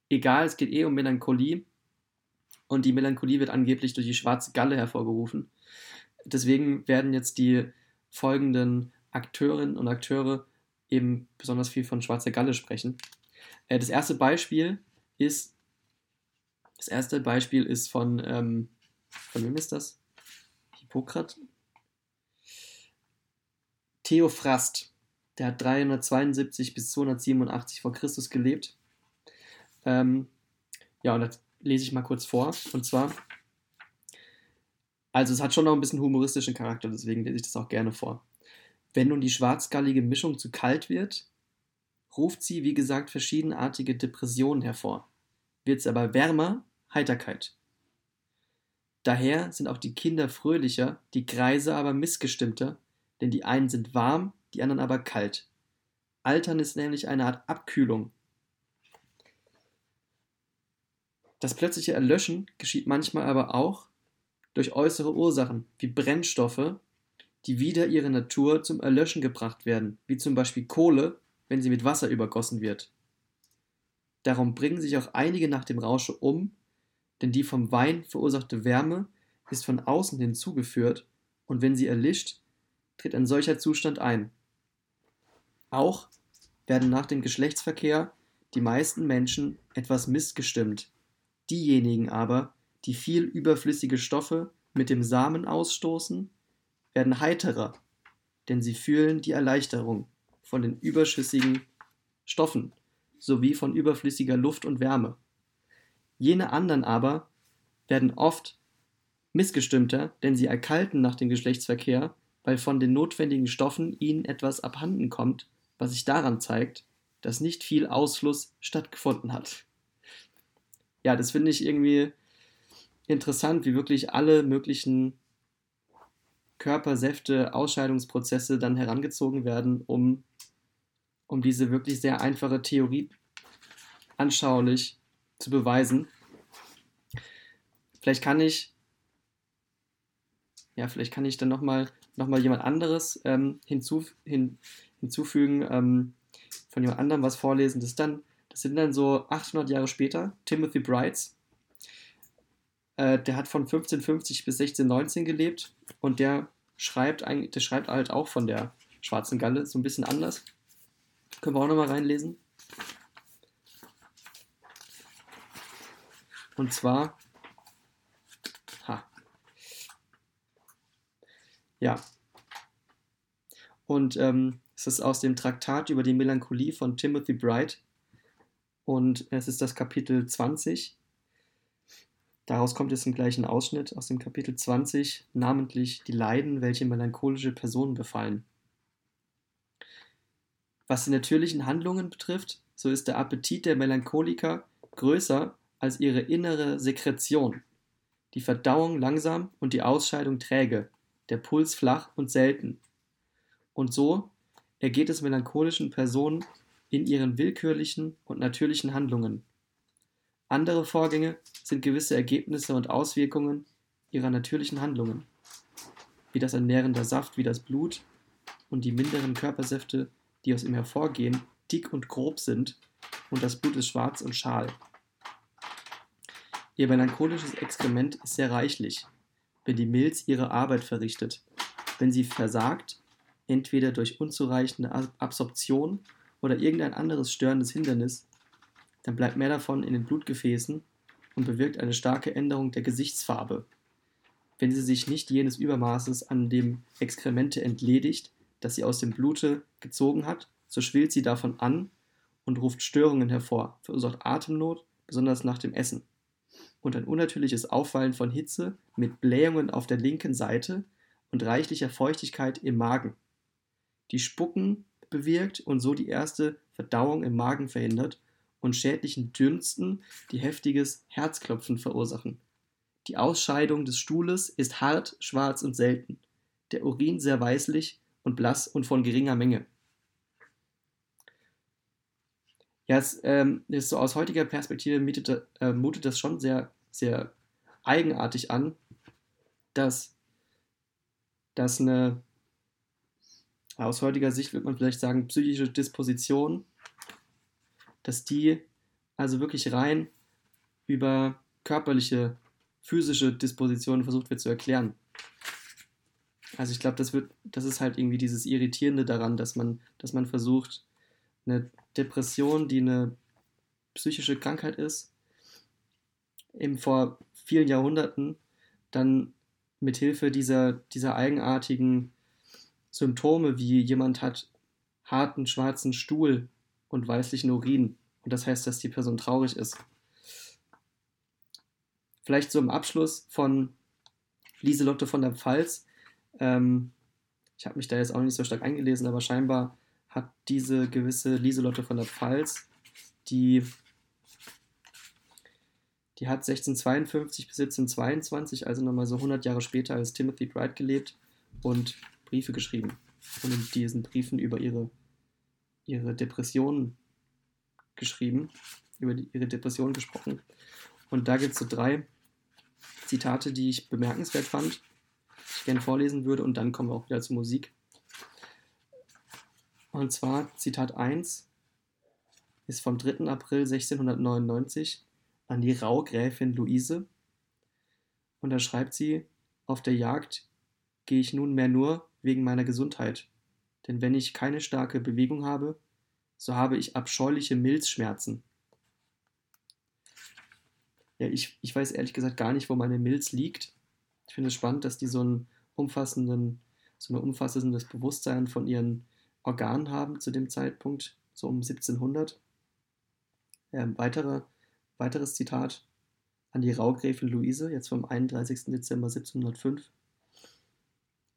Egal, es geht eh um Melancholie und die Melancholie wird angeblich durch die schwarze Galle hervorgerufen. Deswegen werden jetzt die folgenden Akteurinnen und Akteure eben besonders viel von schwarzer Galle sprechen. Äh, das erste Beispiel ist das erste Beispiel ist von ähm, von wem ist das? Hippokrat? Theophrast. Der hat 372 bis 287 vor Christus gelebt. Ähm, ja, und das lese ich mal kurz vor. Und zwar, also es hat schon noch ein bisschen humoristischen Charakter, deswegen lese ich das auch gerne vor. Wenn nun die schwarzgallige Mischung zu kalt wird, ruft sie, wie gesagt, verschiedenartige Depressionen hervor. Wird es aber wärmer, Heiterkeit. Daher sind auch die Kinder fröhlicher, die Greise aber missgestimmter, denn die einen sind warm, die anderen aber kalt. Altern ist nämlich eine Art Abkühlung. Das plötzliche Erlöschen geschieht manchmal aber auch durch äußere Ursachen, wie Brennstoffe, die wieder ihre Natur zum Erlöschen gebracht werden, wie zum Beispiel Kohle, wenn sie mit Wasser übergossen wird. Darum bringen sich auch einige nach dem Rausche um, denn die vom Wein verursachte Wärme ist von außen hinzugeführt, und wenn sie erlischt, tritt ein solcher Zustand ein. Auch werden nach dem Geschlechtsverkehr die meisten Menschen etwas missgestimmt. Diejenigen aber, die viel überflüssige Stoffe mit dem Samen ausstoßen, werden heiterer, denn sie fühlen die Erleichterung von den überschüssigen Stoffen sowie von überflüssiger Luft und Wärme. Jene anderen aber werden oft missgestimmter, denn sie erkalten nach dem Geschlechtsverkehr weil von den notwendigen Stoffen ihnen etwas abhanden kommt, was sich daran zeigt, dass nicht viel Ausfluss stattgefunden hat. Ja, das finde ich irgendwie interessant, wie wirklich alle möglichen Körpersäfte, Ausscheidungsprozesse dann herangezogen werden, um, um diese wirklich sehr einfache Theorie anschaulich zu beweisen. Vielleicht kann ich, ja, vielleicht kann ich dann nochmal nochmal jemand anderes ähm, hinzu, hin, hinzufügen, ähm, von jemand anderem was vorlesen. Das, dann, das sind dann so 800 Jahre später, Timothy Brights. Äh, der hat von 1550 bis 1619 gelebt und der schreibt, eigentlich, der schreibt halt auch von der Schwarzen Galle, so ein bisschen anders. Können wir auch nochmal reinlesen. Und zwar Ja. Und ähm, es ist aus dem Traktat über die Melancholie von Timothy Bright. Und es ist das Kapitel 20. Daraus kommt jetzt gleich ein Ausschnitt aus dem Kapitel 20, namentlich die Leiden, welche melancholische Personen befallen. Was die natürlichen Handlungen betrifft, so ist der Appetit der Melancholiker größer als ihre innere Sekretion, die Verdauung langsam und die Ausscheidung träge, der Puls flach und selten. Und so ergeht es melancholischen Personen in ihren willkürlichen und natürlichen Handlungen. Andere Vorgänge sind gewisse Ergebnisse und Auswirkungen ihrer natürlichen Handlungen, wie das Ernähren der Saft wie das Blut und die minderen Körpersäfte, die aus ihm hervorgehen, dick und grob sind und das Blut ist schwarz und schal. Ihr melancholisches Exkrement ist sehr reichlich, wenn die Milz ihre Arbeit verrichtet. Wenn sie versagt, entweder durch unzureichende Absorption oder irgendein anderes störendes Hindernis, dann bleibt mehr davon in den Blutgefäßen und bewirkt eine starke Änderung der Gesichtsfarbe. Wenn sie sich nicht jenes Übermaßes an dem Exkremente entledigt, das sie aus dem Blute gezogen hat, so schwillt sie davon an und ruft Störungen hervor, verursacht Atemnot, besonders nach dem Essen. Und ein unnatürliches Auffallen von Hitze mit Blähungen auf der linken Seite und reichlicher Feuchtigkeit im Magen, die Spucken bewirkt und so die erste Verdauung im Magen verhindert und schädlichen Dünsten, die heftiges Herzklopfen verursachen. Die Ausscheidung des Stuhles ist hart, schwarz und selten, der Urin sehr weißlich und blass und von geringer Menge. Ja, es ähm, ist so aus heutiger Perspektive mietet, äh, mutet das schon sehr, sehr eigenartig an, dass, dass eine, aus heutiger Sicht würde man vielleicht sagen, psychische Disposition dass die also wirklich rein über körperliche, physische Dispositionen versucht wird zu erklären. Also ich glaube, das das ist halt irgendwie dieses Irritierende daran, dass man, dass man versucht, eine Depression, die eine psychische Krankheit ist, eben vor vielen Jahrhunderten dann mit Hilfe dieser, dieser eigenartigen Symptome, wie jemand hat harten schwarzen Stuhl und weißlichen Urin. Und das heißt, dass die Person traurig ist. Vielleicht so im Abschluss von Lieselotte von der Pfalz. Ähm, ich habe mich da jetzt auch nicht so stark eingelesen, aber scheinbar hat diese gewisse Lieselotte von der Pfalz, die, die hat 1652 bis 1722, also nochmal so 100 Jahre später als Timothy Bright gelebt und Briefe geschrieben. Und in diesen Briefen über ihre ihre Depressionen geschrieben, über die, ihre Depression gesprochen. Und da gibt es so drei Zitate, die ich bemerkenswert fand, die ich gerne vorlesen würde, und dann kommen wir auch wieder zur Musik. Und zwar Zitat 1 ist vom 3. April 1699 an die Raugräfin Luise. Und da schreibt sie, auf der Jagd gehe ich nunmehr nur wegen meiner Gesundheit denn wenn ich keine starke Bewegung habe, so habe ich abscheuliche Milzschmerzen. Ja, ich, ich weiß ehrlich gesagt gar nicht, wo meine Milz liegt. Ich finde es spannend, dass die so einen umfassenden, so ein umfassendes Bewusstsein von ihren Organen haben zu dem Zeitpunkt, so um 1700. Ähm, weitere, weiteres Zitat an die Raugräfin Luise, jetzt vom 31. Dezember 1705.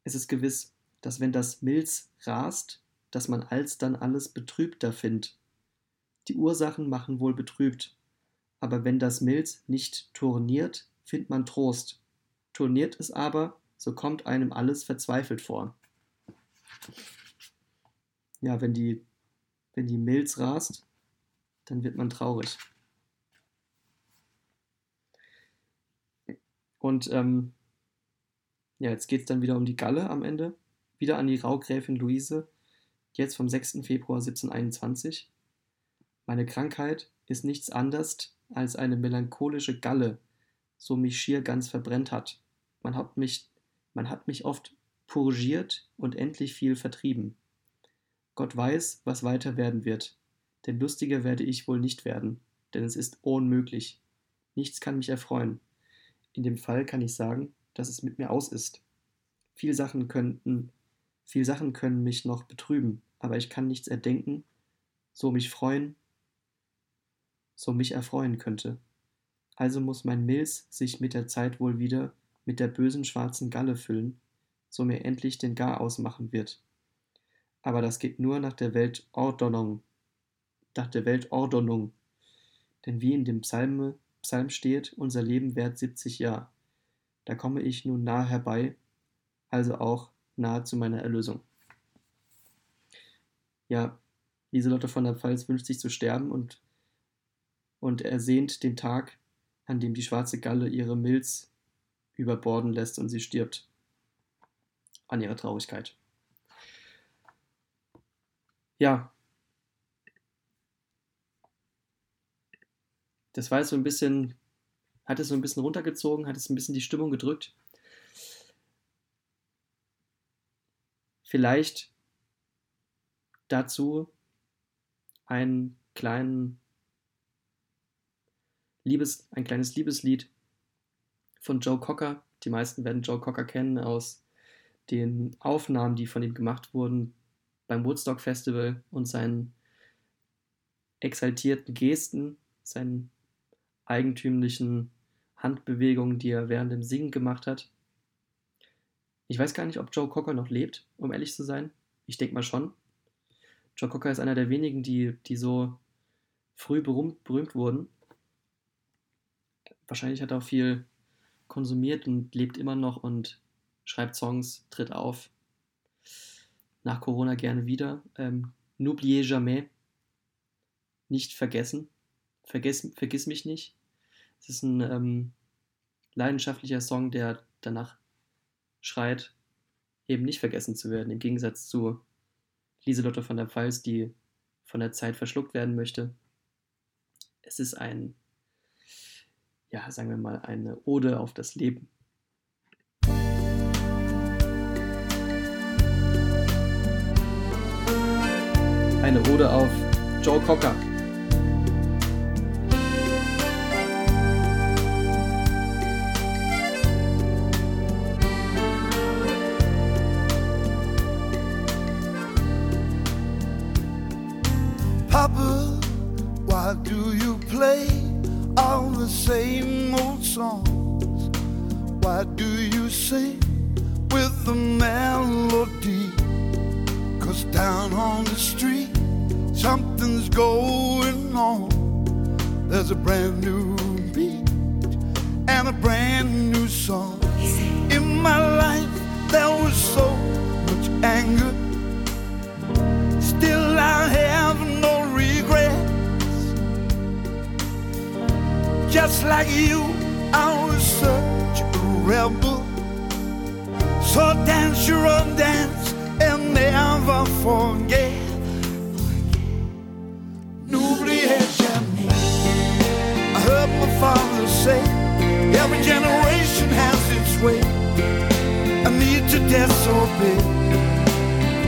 Es ist gewiss, dass wenn das Milz rast, dass man alsdann alles betrübter findt. Die Ursachen machen wohl betrübt, aber wenn das Milz nicht turniert, findet man Trost. Turniert es aber, so kommt einem alles verzweifelt vor. Ja, wenn die, wenn die Milz rast, dann wird man traurig. Und ähm, ja, jetzt geht es dann wieder um die Galle am Ende wieder an die Raugräfin Luise, jetzt vom 6. Februar 1721. Meine Krankheit ist nichts anderes als eine melancholische Galle, so mich schier ganz verbrennt hat. Man hat mich, man hat mich oft purgiert und endlich viel vertrieben. Gott weiß, was weiter werden wird, denn lustiger werde ich wohl nicht werden, denn es ist unmöglich. Nichts kann mich erfreuen. In dem Fall kann ich sagen, dass es mit mir aus ist. Viele Sachen könnten viel Sachen können mich noch betrüben, aber ich kann nichts erdenken, so mich freuen, so mich erfreuen könnte. Also muss mein Milz sich mit der Zeit wohl wieder mit der bösen schwarzen Galle füllen, so mir endlich den Gar ausmachen wird. Aber das geht nur nach der Weltordnung, nach der Weltordnung. Denn wie in dem Psalme, Psalm steht, unser Leben währt 70 Jahre. Da komme ich nun nahe herbei, also auch nahe zu meiner Erlösung. Ja, Lieselotte von der Pfalz wünscht sich zu sterben und, und ersehnt den Tag, an dem die schwarze Galle ihre Milz überborden lässt und sie stirbt an ihrer Traurigkeit. Ja. Das war jetzt so ein bisschen, hat es so ein bisschen runtergezogen, hat es ein bisschen die Stimmung gedrückt. Vielleicht dazu einen kleinen Liebes, ein kleines Liebeslied von Joe Cocker. Die meisten werden Joe Cocker kennen aus den Aufnahmen, die von ihm gemacht wurden beim Woodstock Festival und seinen exaltierten Gesten, seinen eigentümlichen Handbewegungen, die er während dem Singen gemacht hat. Ich weiß gar nicht, ob Joe Cocker noch lebt, um ehrlich zu sein. Ich denke mal schon. Joe Cocker ist einer der wenigen, die, die so früh berühmt, berühmt wurden. Wahrscheinlich hat er auch viel konsumiert und lebt immer noch und schreibt Songs, tritt auf. Nach Corona gerne wieder. Ähm, N'oubliez jamais. Nicht vergessen. Vergiss, vergiss mich nicht. Es ist ein ähm, leidenschaftlicher Song, der danach schreit, eben nicht vergessen zu werden, im Gegensatz zu Lieselotte von der Pfalz, die von der Zeit verschluckt werden möchte. Es ist ein, ja, sagen wir mal, eine Ode auf das Leben. Eine Ode auf Joe Cocker. Songs? Why do you sing with the melody? Cause down on the street, something's going on. There's a brand new beat and a brand new song. In my life, there was so much anger. Still, I have no regrets. Just like you, I was such a rebel. So dance your own dance and never forget. N'oubliez jamais. I heard my father say, every generation has its way. I need to disobey.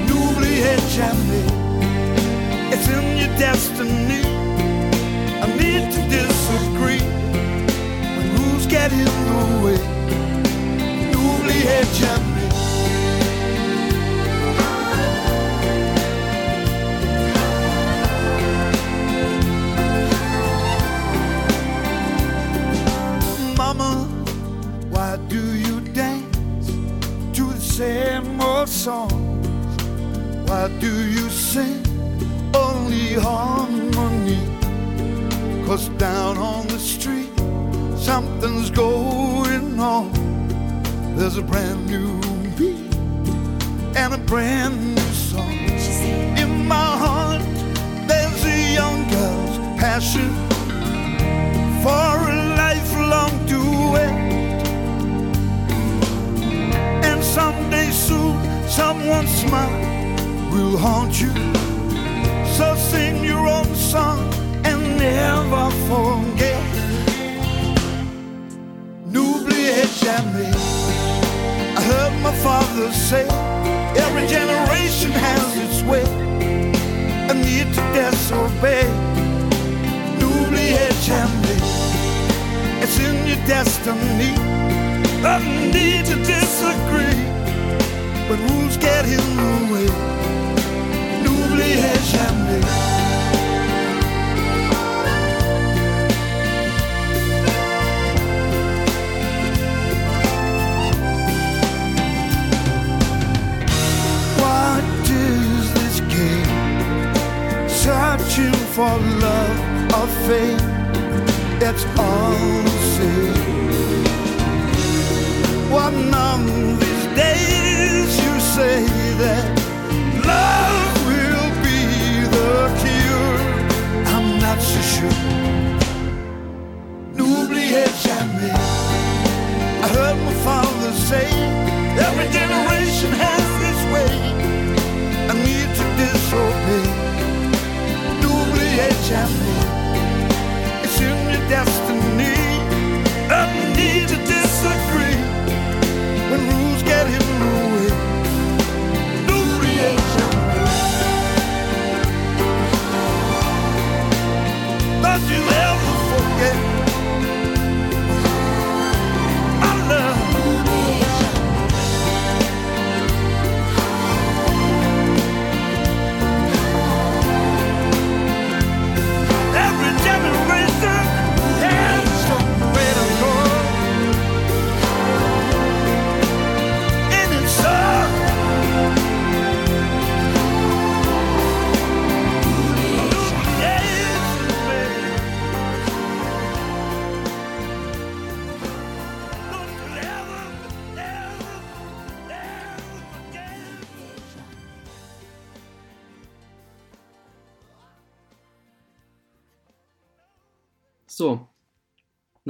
N'oubliez jamais. It's in your destiny. I need to disagree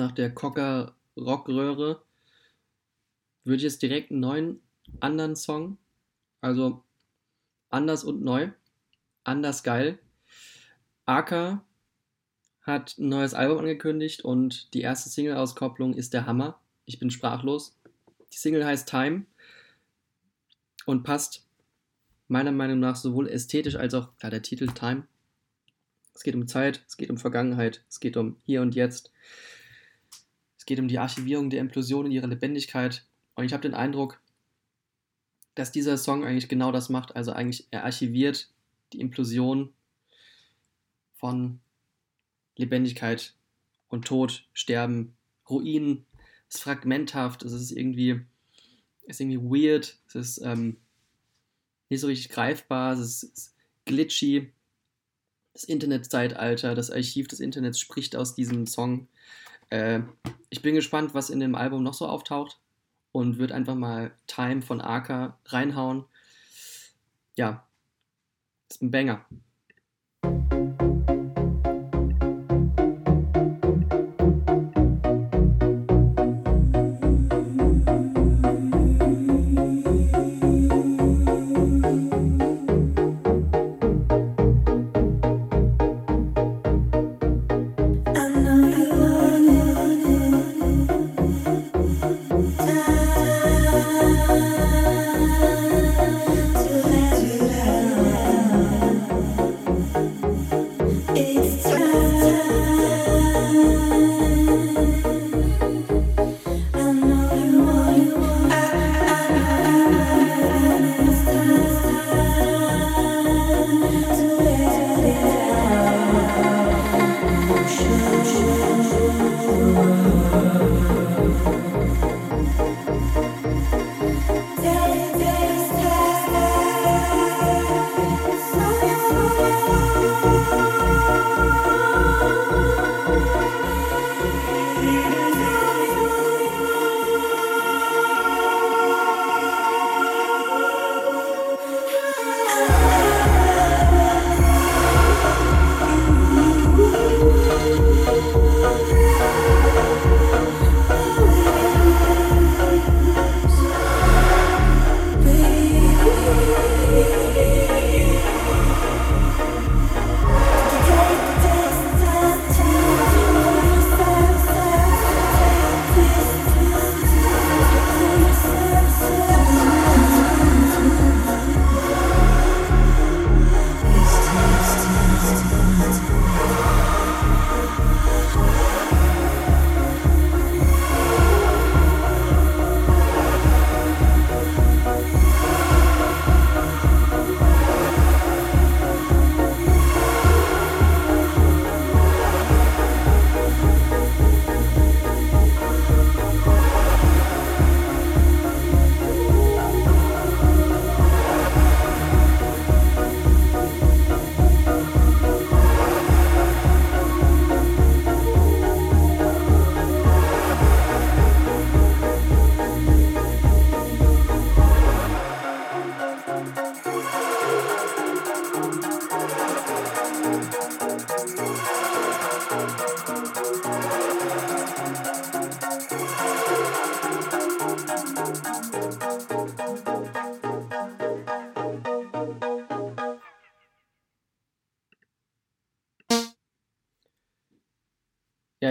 nach der Cocker Rockröhre würde ich jetzt direkt einen neuen, anderen Song, also anders und neu, anders geil. Aka hat ein neues Album angekündigt und die erste Single-Auskopplung ist der Hammer. Ich bin sprachlos. Die Single heißt Time und passt meiner Meinung nach sowohl ästhetisch als auch, klar, der Titel Time. Es geht um Zeit, es geht um Vergangenheit, es geht um Hier und Jetzt. Es geht um die Archivierung der Implosion in ihrer Lebendigkeit. Und ich habe den Eindruck, dass dieser Song eigentlich genau das macht. Also eigentlich, er archiviert die Implosion von Lebendigkeit und Tod, Sterben, Ruinen. Es ist fragmenthaft, es ist irgendwie, ist irgendwie weird, es ist ähm, nicht so richtig greifbar, es ist, es ist glitchy. Das Internetzeitalter, das Archiv des Internets spricht aus diesem Song. Äh, ich bin gespannt, was in dem Album noch so auftaucht und würde einfach mal Time von Aka reinhauen. Ja, ist ein Banger.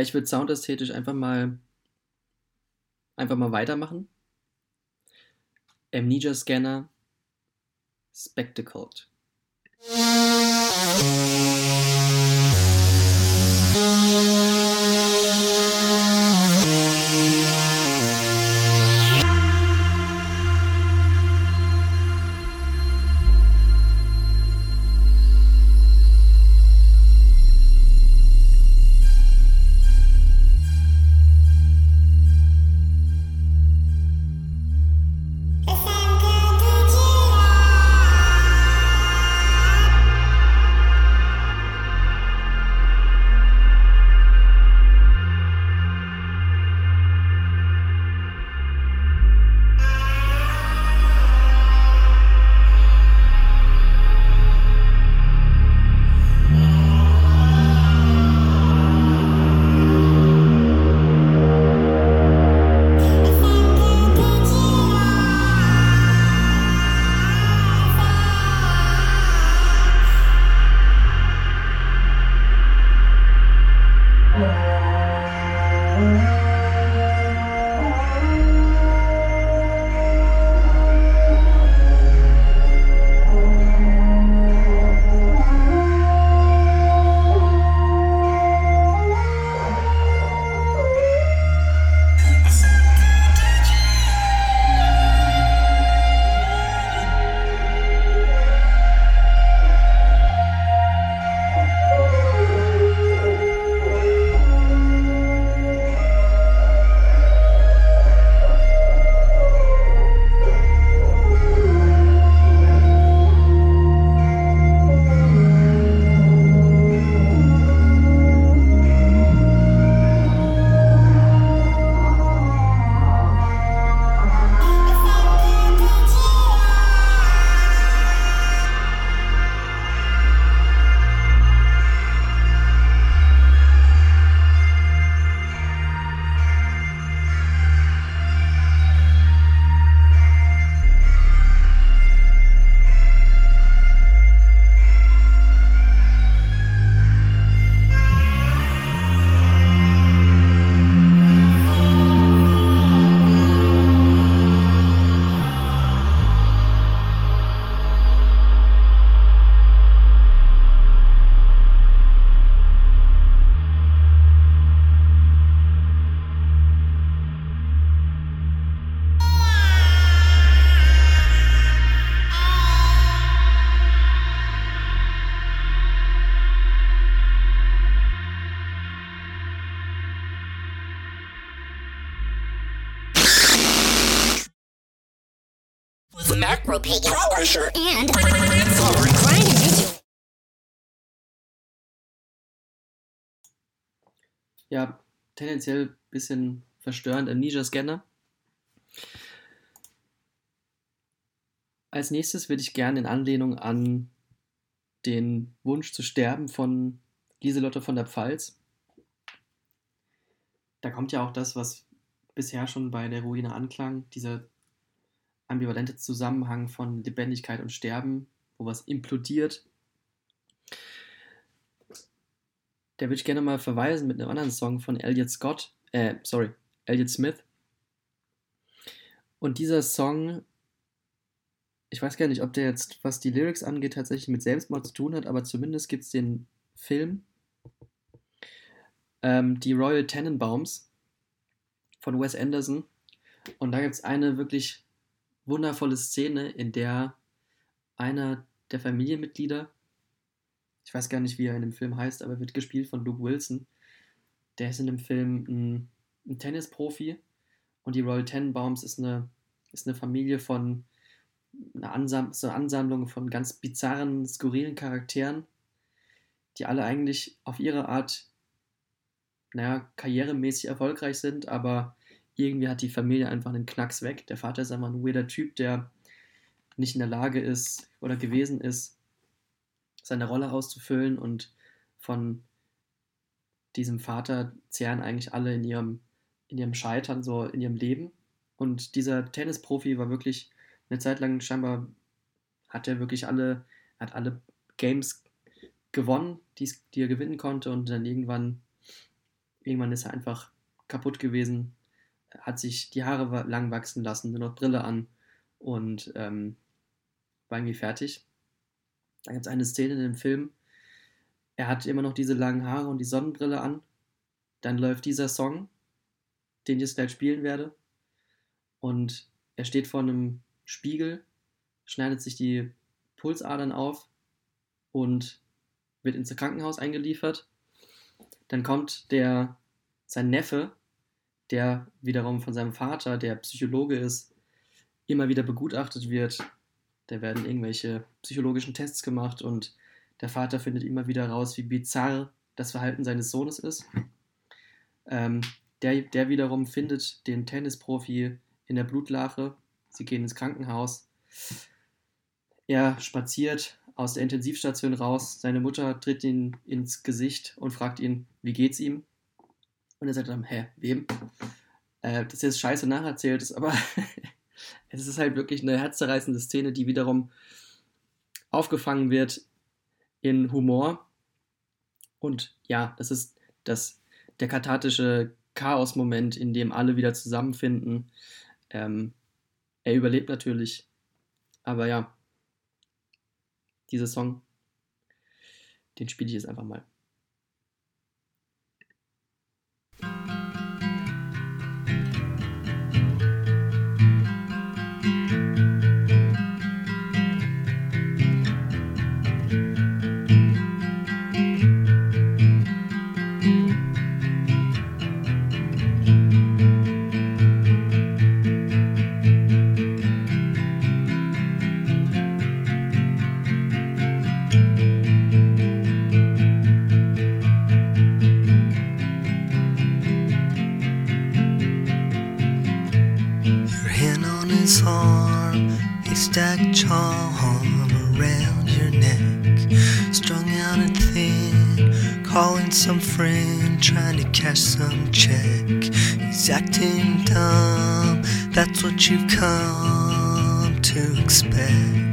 Ich würde soundästhetisch einfach mal einfach mal weitermachen. Amnesia Scanner Spectacled. Ja, tendenziell ein bisschen verstörend. Amnesia Scanner. Als nächstes würde ich gerne in Anlehnung an den Wunsch zu sterben von Lieselotte von der Pfalz. Da kommt ja auch das, was bisher schon bei der Ruine anklang, dieser ambivalente Zusammenhang von Lebendigkeit und Sterben, wo was implodiert. Der würde ich gerne mal verweisen mit einem anderen Song von Elliot Scott, äh, sorry, Elliot Smith. Und dieser Song, ich weiß gar nicht, ob der jetzt, was die Lyrics angeht, tatsächlich mit Selbstmord zu tun hat, aber zumindest gibt es den Film, ähm, die Royal Tenenbaums von Wes Anderson. Und da gibt es eine wirklich wundervolle Szene, in der einer der Familienmitglieder, ich weiß gar nicht, wie er in dem Film heißt, aber wird gespielt von Luke Wilson. Der ist in dem Film ein, ein Tennisprofi und die Royal Tenenbaums ist eine, ist eine Familie von eine, Ansam eine Ansammlung von ganz bizarren, skurrilen Charakteren, die alle eigentlich auf ihre Art, naja, karrieremäßig erfolgreich sind, aber irgendwie hat die Familie einfach einen Knacks weg. Der Vater ist einfach ein weirder Typ, der nicht in der Lage ist oder gewesen ist, seine Rolle auszufüllen und von diesem Vater zehren eigentlich alle in ihrem, in ihrem Scheitern, so in ihrem Leben. Und dieser Tennisprofi war wirklich eine Zeit lang scheinbar, hat er wirklich alle, hat alle Games gewonnen, die er gewinnen konnte und dann irgendwann irgendwann ist er einfach kaputt gewesen, hat sich die Haare lang wachsen lassen, nur noch Brille an und ähm, war irgendwie fertig. Da gibt es eine Szene in dem Film, er hat immer noch diese langen Haare und die Sonnenbrille an. Dann läuft dieser Song, den ich jetzt gleich spielen werde. Und er steht vor einem Spiegel, schneidet sich die Pulsadern auf und wird ins Krankenhaus eingeliefert. Dann kommt der, sein Neffe, der wiederum von seinem Vater, der Psychologe ist, immer wieder begutachtet wird. Da werden irgendwelche psychologischen Tests gemacht und der Vater findet immer wieder raus, wie bizarr das Verhalten seines Sohnes ist. Ähm, der, der wiederum findet den Tennisprofi in der Blutlache. Sie gehen ins Krankenhaus. Er spaziert aus der Intensivstation raus. Seine Mutter tritt ihn ins Gesicht und fragt ihn, wie geht's ihm? Und er sagt dann, hä, wem? Äh, das ist jetzt scheiße nacherzählt, ist aber es ist halt wirklich eine herzzerreißende Szene, die wiederum aufgefangen wird in Humor. Und ja, das ist das, der kathartische Chaos-Moment, in dem alle wieder zusammenfinden. Ähm, er überlebt natürlich. Aber ja, dieser Song, den spiele ich jetzt einfach mal. Charm around your neck. Strung out and thin, calling some friend, trying to cash some check. He's acting dumb, that's what you've come to expect.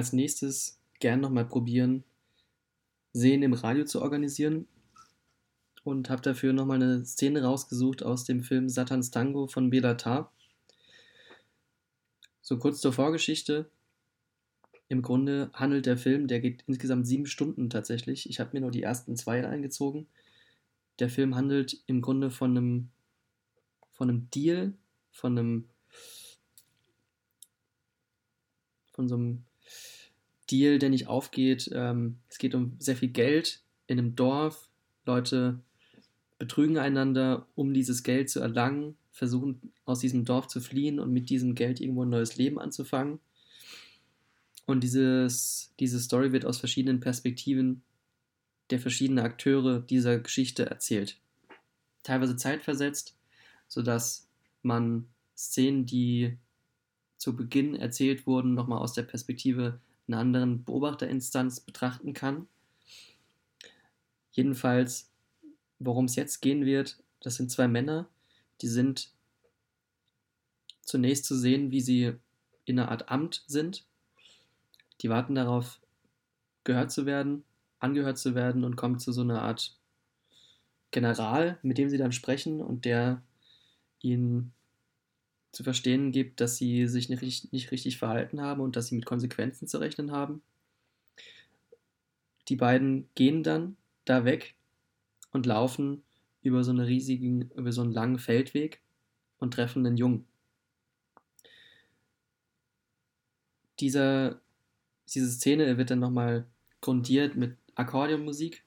Als nächstes gern nochmal probieren, Sehen im Radio zu organisieren und habe dafür nochmal eine Szene rausgesucht aus dem Film Satans Tango von Bela Tar. So kurz zur Vorgeschichte. Im Grunde handelt der Film, der geht insgesamt sieben Stunden tatsächlich. Ich habe mir nur die ersten zwei eingezogen. Der Film handelt im Grunde von einem, von einem Deal, von einem, von so einem Deal, der nicht aufgeht. Ähm, es geht um sehr viel Geld in einem Dorf. Leute betrügen einander, um dieses Geld zu erlangen, versuchen aus diesem Dorf zu fliehen und mit diesem Geld irgendwo ein neues Leben anzufangen. Und dieses, diese Story wird aus verschiedenen Perspektiven der verschiedenen Akteure dieser Geschichte erzählt. Teilweise zeitversetzt, sodass man Szenen, die zu Beginn erzählt wurden, nochmal aus der Perspektive einer anderen Beobachterinstanz betrachten kann. Jedenfalls, worum es jetzt gehen wird, das sind zwei Männer, die sind zunächst zu sehen, wie sie in einer Art Amt sind. Die warten darauf, gehört zu werden, angehört zu werden und kommen zu so einer Art General, mit dem sie dann sprechen und der ihnen zu verstehen gibt, dass sie sich nicht, nicht richtig verhalten haben und dass sie mit Konsequenzen zu rechnen haben. Die beiden gehen dann da weg und laufen über so, eine riesigen, über so einen langen Feldweg und treffen einen Jungen. Dieser, diese Szene wird dann nochmal grundiert mit Akkordeonmusik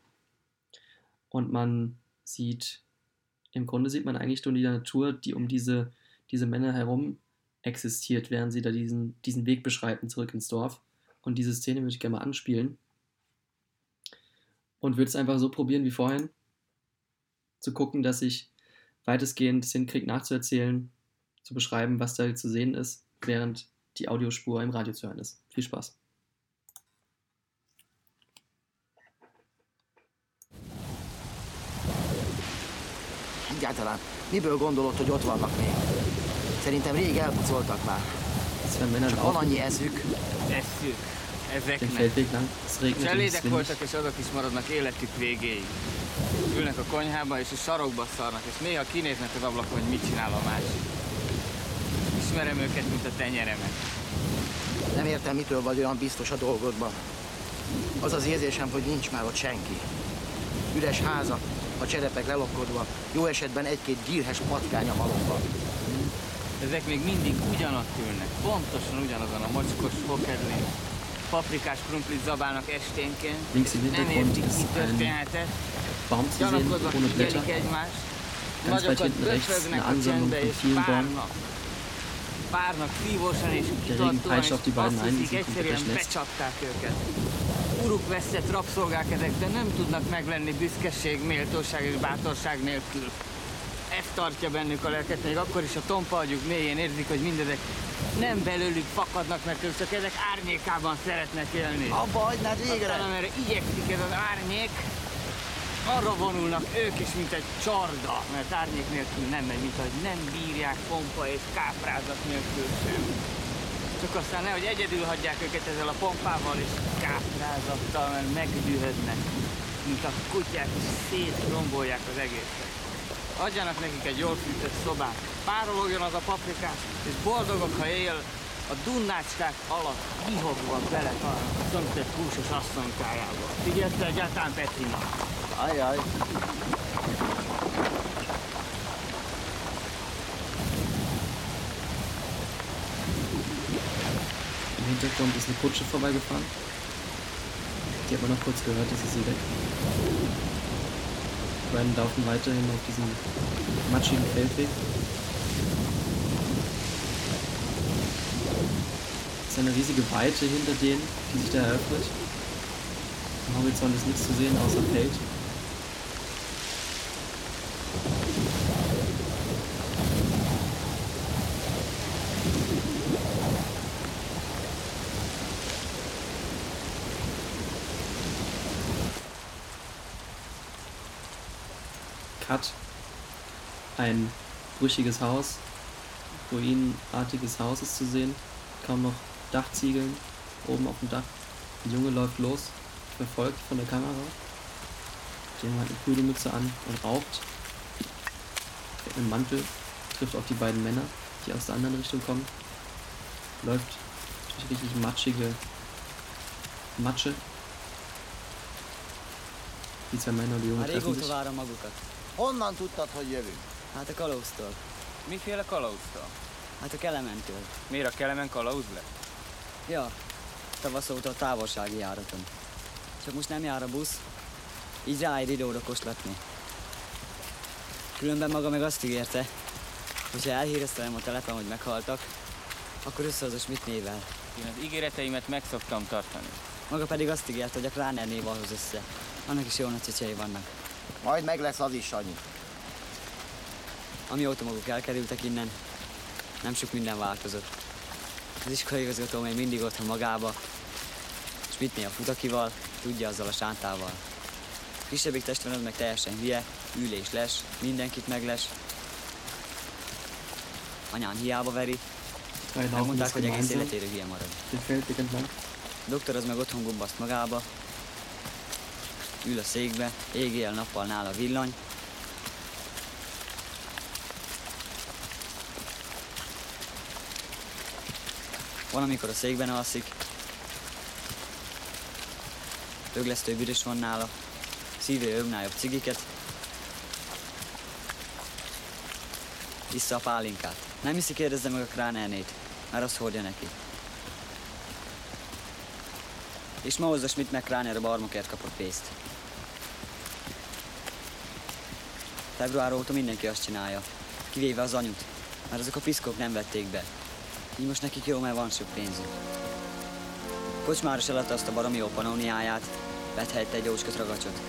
und man sieht, im Grunde sieht man eigentlich nur die Natur, die um diese diese Männer herum existiert, während sie da diesen, diesen Weg beschreiten zurück ins Dorf. Und diese Szene würde ich gerne mal anspielen. Und würde es einfach so probieren wie vorhin. Zu gucken, dass ich weitestgehend hinkriege, nachzuerzählen, zu beschreiben, was da zu sehen ist, während die Audiospur im Radio zu hören ist. Viel Spaß. Egyáltalán miből gondolod, hogy ott vannak még? Szerintem rég elpucoltak már. Csak van annyi eszük. Eszük. Ezeknek. Cselédek voltak, és azok is maradnak életük végéig. Ülnek a konyhába, és a sarokba szarnak, és néha kinéznek az ablakon, hogy mit csinál a másik. Ismerem őket, mint a tenyeremet. Nem értem, mitől vagy olyan biztos a dolgodban. Az az érzésem, hogy nincs már ott senki. Üres házak, a cserepek lelokkodva, jó esetben egy-két gírhes patkány a halomban. Ezek még mindig ugyanott ülnek, pontosan ugyanazon a mocskos fokedlin. Paprikás krumplit zabálnak esténként, nem értik, mi történhetett. Gyanakodva figyelik egymást, nagyokat böfögnek a csendbe és párnak. Párnak szívósan és kitartóan, és azt hiszik, egyszerűen becsapták őket. Uruk vesztett rabszolgák ezek, de nem tudnak meglenni büszkeség, méltóság és bátorság nélkül. Ez tartja bennük a lelket, még akkor is a tompa agyuk mélyén érzik, hogy mindezek nem belőlük fakadnak, mert ők csak ezek árnyékában szeretnek élni. Abba hagynád végre! Aztán amerre igyekszik ez az árnyék, arra vonulnak ők is, mint egy csarda, mert árnyék nélkül nem megy, mint hogy nem bírják pompa és káprázat nélkül sem. Csak aztán nehogy egyedül hagyják őket ezzel a pompával és káprázattal, mert megdühödnek, mint a kutyák, és szétrombolják az egészet. Adjanak nekik egy jól fűtött szobát, párologjon az a paprikás, és boldogok, ha él, a dunnácskák alatt vihogva beletalálnak a szomszéd húsos asszonykájába. Figyelsz egyáltalán, Petri? Ajaj, Im Hintergrund ist eine Kutsche vorbeigefahren. Die man noch kurz gehört, jetzt ist sie weg. Beiden laufen weiterhin auf diesem matschigen Feldweg. Es ist eine riesige Weite hinter denen, die sich da eröffnet. Am Horizont ist nichts zu sehen außer Feld. Cut. Ein brüchiges Haus, ruinenartiges Haus ist zu sehen. Kaum noch Dachziegeln oben auf dem Dach. Ein Junge läuft los, verfolgt von der Kamera. Der hat eine Pudelmütze an und raucht. Mit einem Mantel, trifft auf die beiden Männer, die aus der anderen Richtung kommen. Läuft durch richtig matschige Matsche. Die zwei Männer und die Junge treffen sich. Honnan tudtad, hogy jövünk? Hát a kalauztól. Miféle kalauztól? Hát a Kelementől. Miért a kelemen kalauz lett? Ja, tavasz óta a távolsági járaton. Csak most nem jár a busz, így ráér ide-oda koslatni. Különben maga meg azt ígérte, hogyha elhíreztelem a telepen, hogy meghaltak, akkor összehozom Schmidt névvel. Én az ígéreteimet meg szoktam tartani. Maga pedig azt ígért, hogy a Kráner név hoz össze. Annak is jó nagy vannak. Majd meg lesz az is, Sanyi. Amióta maguk elkerültek innen, nem sok minden változott. Az iskolaigazgató még mindig otthon magába, Schmidtné a futakival, tudja azzal a sántával. Kisebbik testvéred meg teljesen hülye, ül és les, mindenkit megles. Anyám hiába veri, jetzt hogy egész életére hülye marad. A doktor az meg otthon gubbaszt magába, ül a székbe, éjjel-nappal nála villany, Van, amikor a székben alszik, Öglesztő büdös van nála, szívő ögnáljobb cigiket, Issza a pálinkát. Nem hiszi, kérdezze meg a kránernét, mert azt hordja neki. És ma hozza Schmidt meg Kráner a barmokért kapott pénzt. Február óta mindenki azt csinálja, kivéve az anyut, mert azok a piszkok nem vették be. Így most nekik jó, mert van sok pénzük. Kocsmáros eladta azt a baromi jó panóniáját, vett helyette egy jóskat ragacsot,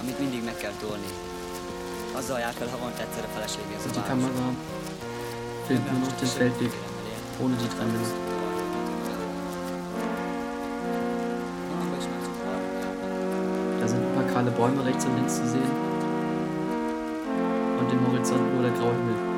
amit mindig meg kell tolni. Azzal jár fel havonta egyszer a felesége az a. Kamera filmt nur noch den Feldweg, ohne die drei Männer. Da sind ein paar kahle Bäume rechts und links zu sehen. Und im Horizont nur der graue Himmel.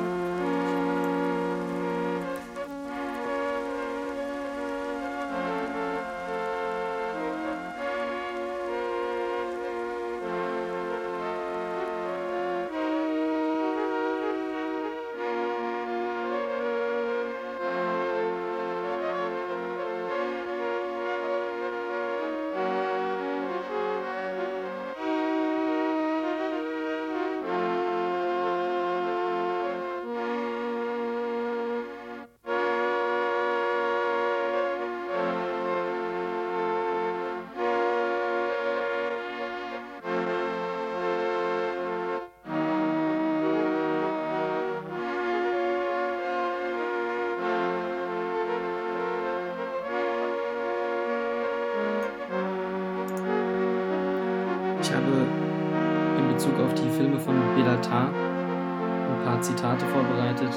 Zitate vorbereitet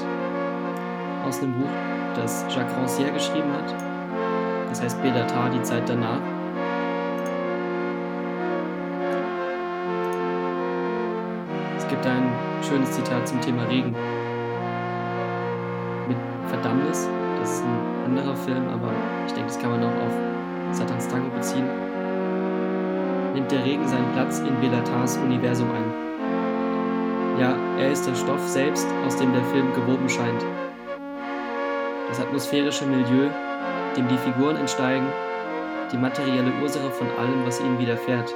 aus einem Buch, das Jacques Rancière geschrieben hat. Das heißt Belatar, die Zeit danach. Es gibt ein schönes Zitat zum Thema Regen. Mit Verdammnis, das ist ein anderer Film, aber ich denke, das kann man auch auf Satans Tango beziehen nimmt der Regen seinen Platz in Belatars Universum ein. Ja, er ist der Stoff selbst, aus dem der Film gewoben scheint. Das atmosphärische Milieu, dem die Figuren entsteigen, die materielle Ursache von allem, was ihnen widerfährt.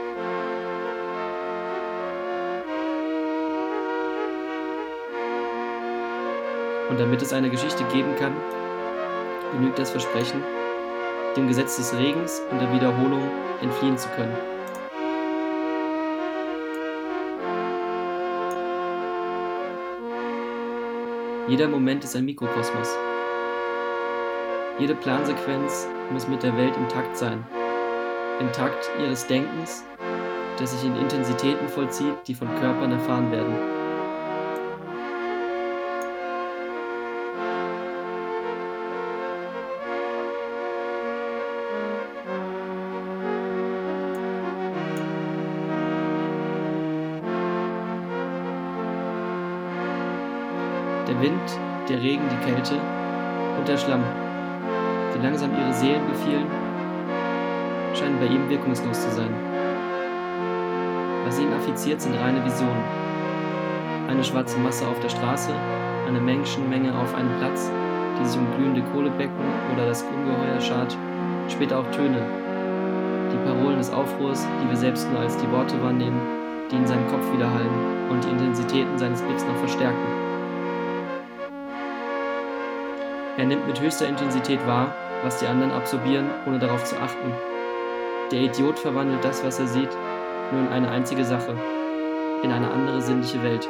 Und damit es eine Geschichte geben kann, genügt das Versprechen, dem Gesetz des Regens und der Wiederholung entfliehen zu können. Jeder Moment ist ein Mikrokosmos. Jede Plansequenz muss mit der Welt im Takt sein. Im Takt ihres Denkens, das sich in Intensitäten vollzieht, die von Körpern erfahren werden. Der Wind, der Regen, die Kälte und der Schlamm. die langsam ihre Seelen befielen, scheinen bei ihm wirkungslos zu sein. Was ihn affiziert, sind reine Visionen. Eine schwarze Masse auf der Straße, eine Menschenmenge auf einem Platz, die sich um glühende Kohlebecken oder das Ungeheuer schart, später auch Töne. Die Parolen des Aufruhrs, die wir selbst nur als die Worte wahrnehmen, die in seinem Kopf widerhallen und die Intensitäten seines Blicks noch verstärken. Er nimmt mit höchster Intensität wahr, was die anderen absorbieren, ohne darauf zu achten. Der Idiot verwandelt das, was er sieht, nur in eine einzige Sache, in eine andere sinnliche Welt.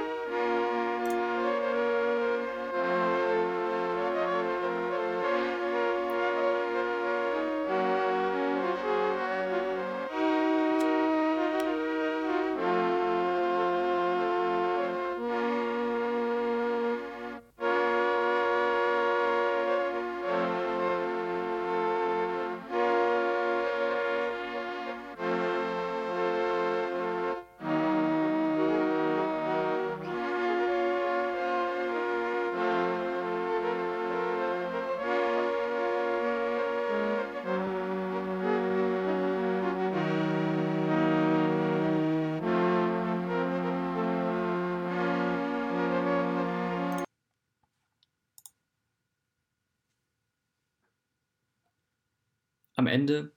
Ende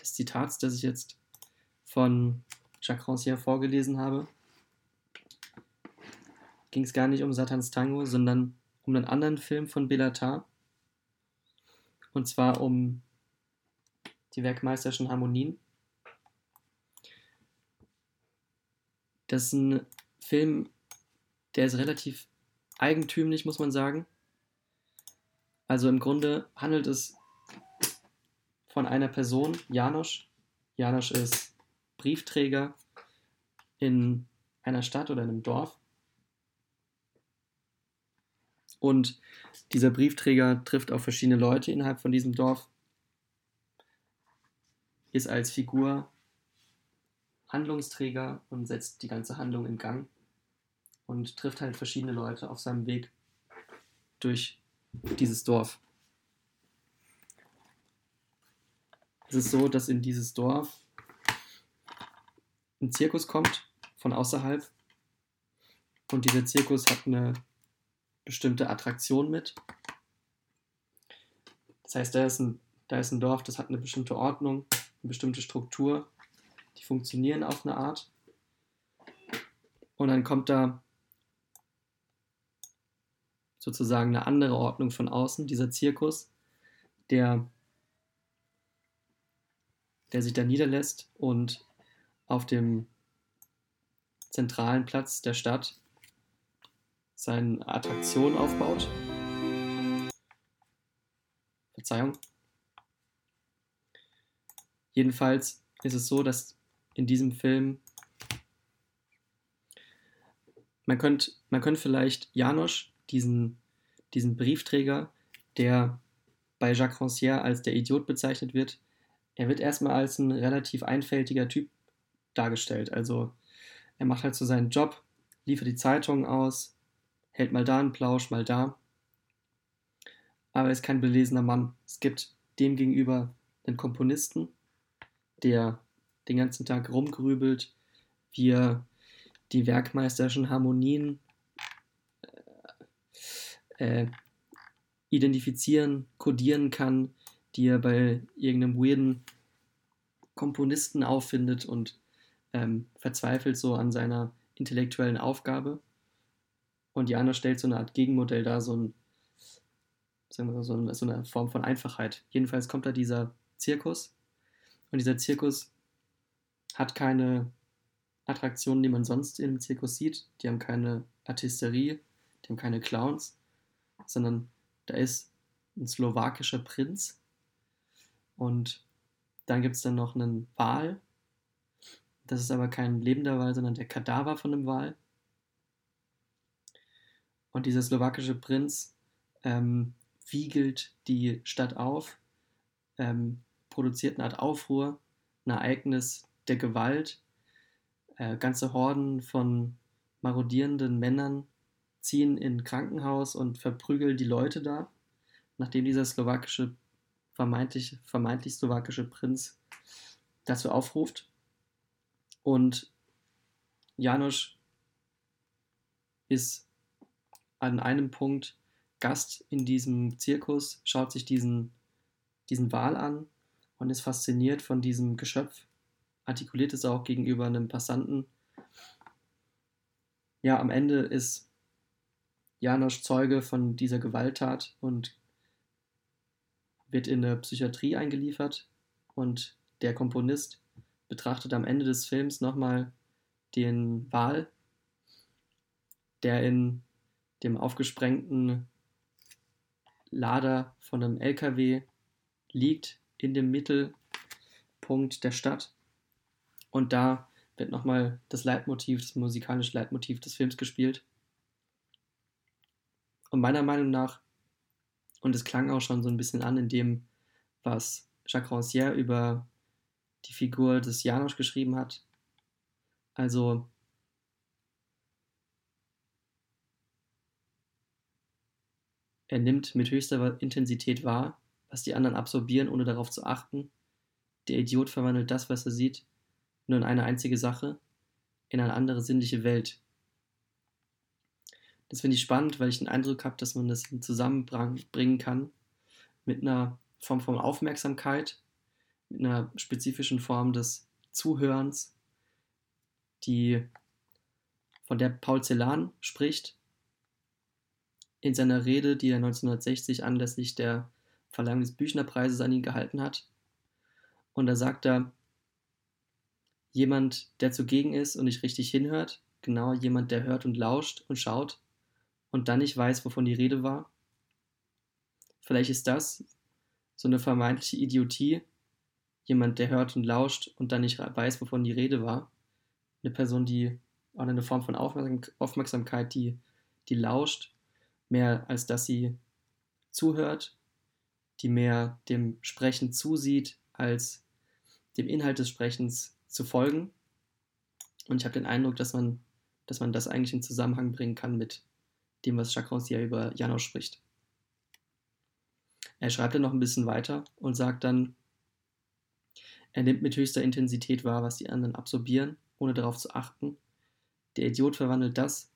des Zitats, das ich jetzt von Jacques Rancière vorgelesen habe, ging es gar nicht um Satans Tango, sondern um einen anderen Film von Bellatar. Und zwar um die Werkmeisterschen Harmonien. Das ist ein Film, der ist relativ eigentümlich, muss man sagen. Also im Grunde handelt es von einer Person, Janosch. Janosch ist Briefträger in einer Stadt oder einem Dorf. Und dieser Briefträger trifft auf verschiedene Leute innerhalb von diesem Dorf, ist als Figur Handlungsträger und setzt die ganze Handlung in Gang und trifft halt verschiedene Leute auf seinem Weg durch dieses Dorf. Es so, dass in dieses Dorf ein Zirkus kommt von außerhalb und dieser Zirkus hat eine bestimmte Attraktion mit. Das heißt, da ist ein, da ist ein Dorf, das hat eine bestimmte Ordnung, eine bestimmte Struktur, die funktionieren auf eine Art. Und dann kommt da sozusagen eine andere Ordnung von außen, dieser Zirkus, der der sich da niederlässt und auf dem zentralen Platz der Stadt seine Attraktion aufbaut. Verzeihung. Jedenfalls ist es so, dass in diesem Film man könnte man könnt vielleicht Janosch, diesen, diesen Briefträger, der bei Jacques Rancière als der Idiot bezeichnet wird, er wird erstmal als ein relativ einfältiger Typ dargestellt. Also er macht halt so seinen Job, liefert die Zeitungen aus, hält mal da einen Plausch, mal da. Aber er ist kein belesener Mann. Es gibt dem gegenüber einen Komponisten, der den ganzen Tag rumgrübelt, wie er die werkmeisterischen Harmonien äh, äh, identifizieren, kodieren kann, die er bei irgendeinem weirden Komponisten auffindet und ähm, verzweifelt so an seiner intellektuellen Aufgabe. Und Jana stellt so eine Art Gegenmodell dar, so, ein, so, so eine Form von Einfachheit. Jedenfalls kommt da dieser Zirkus und dieser Zirkus hat keine Attraktionen, die man sonst in einem Zirkus sieht. Die haben keine Artisterie, die haben keine Clowns, sondern da ist ein slowakischer Prinz, und dann gibt es dann noch einen Wal. Das ist aber kein lebender Wal, sondern der Kadaver von einem Wal. Und dieser slowakische Prinz ähm, wiegelt die Stadt auf, ähm, produziert eine Art Aufruhr, ein Ereignis der Gewalt. Äh, ganze Horden von marodierenden Männern ziehen in ein Krankenhaus und verprügeln die Leute da, nachdem dieser slowakische, vermeintlich, vermeintlich slowakische Prinz dazu aufruft. Und Janusz ist an einem Punkt Gast in diesem Zirkus, schaut sich diesen, diesen Wal an und ist fasziniert von diesem Geschöpf, artikuliert es auch gegenüber einem Passanten. Ja, am Ende ist Janosch Zeuge von dieser Gewalttat und wird in eine Psychiatrie eingeliefert und der Komponist betrachtet am Ende des Films nochmal den Wal, der in dem aufgesprengten Lader von einem LKW liegt in dem Mittelpunkt der Stadt. Und da wird nochmal das Leitmotiv, das musikalische Leitmotiv des Films gespielt. Und meiner Meinung nach, und es klang auch schon so ein bisschen an in dem, was Jacques Rancière über die Figur des Janosch geschrieben hat. Also Er nimmt mit höchster Intensität wahr, was die anderen absorbieren, ohne darauf zu achten. Der Idiot verwandelt das, was er sieht, nur in eine einzige Sache, in eine andere sinnliche Welt. Das finde ich spannend, weil ich den Eindruck habe, dass man das zusammenbringen kann mit einer Form von Aufmerksamkeit, mit einer spezifischen Form des Zuhörens, die von der Paul Celan spricht, in seiner Rede, die er 1960 anlässlich der Verleihung des Büchnerpreises an ihn gehalten hat. Und da sagt er, jemand, der zugegen ist und nicht richtig hinhört, genau jemand, der hört und lauscht und schaut und dann nicht weiß, wovon die Rede war. Vielleicht ist das so eine vermeintliche Idiotie, jemand, der hört und lauscht und dann nicht weiß, wovon die Rede war. Eine Person, die, oder eine Form von Aufmerksamkeit, die, die lauscht mehr als dass sie zuhört, die mehr dem Sprechen zusieht, als dem Inhalt des Sprechens zu folgen. Und ich habe den Eindruck, dass man, dass man das eigentlich in Zusammenhang bringen kann mit dem, was Jacques Rancière über Janos spricht. Er schreibt dann noch ein bisschen weiter und sagt dann, er nimmt mit höchster Intensität wahr, was die anderen absorbieren, ohne darauf zu achten. Der Idiot verwandelt das,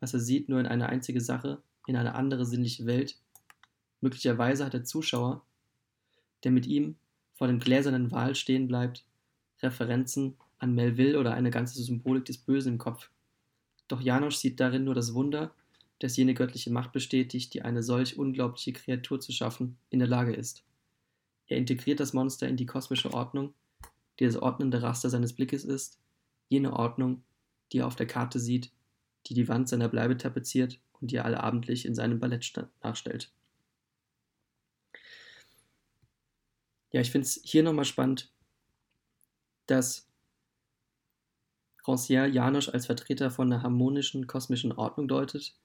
was er sieht, nur in eine einzige Sache, in eine andere sinnliche Welt. Möglicherweise hat der Zuschauer, der mit ihm vor dem gläsernen Wal stehen bleibt, Referenzen an Melville oder eine ganze Symbolik des Bösen im Kopf. Doch Janosch sieht darin nur das Wunder, dass jene göttliche Macht bestätigt, die eine solch unglaubliche Kreatur zu schaffen in der Lage ist. Er integriert das Monster in die kosmische Ordnung, die das ordnende Raster seines Blickes ist, jene Ordnung, die er auf der Karte sieht, die die Wand seiner Bleibe tapeziert und die er allabendlich in seinem Ballett nachstellt. Ja, ich finde es hier nochmal spannend, dass Rancière Janosch als Vertreter von einer harmonischen kosmischen Ordnung deutet.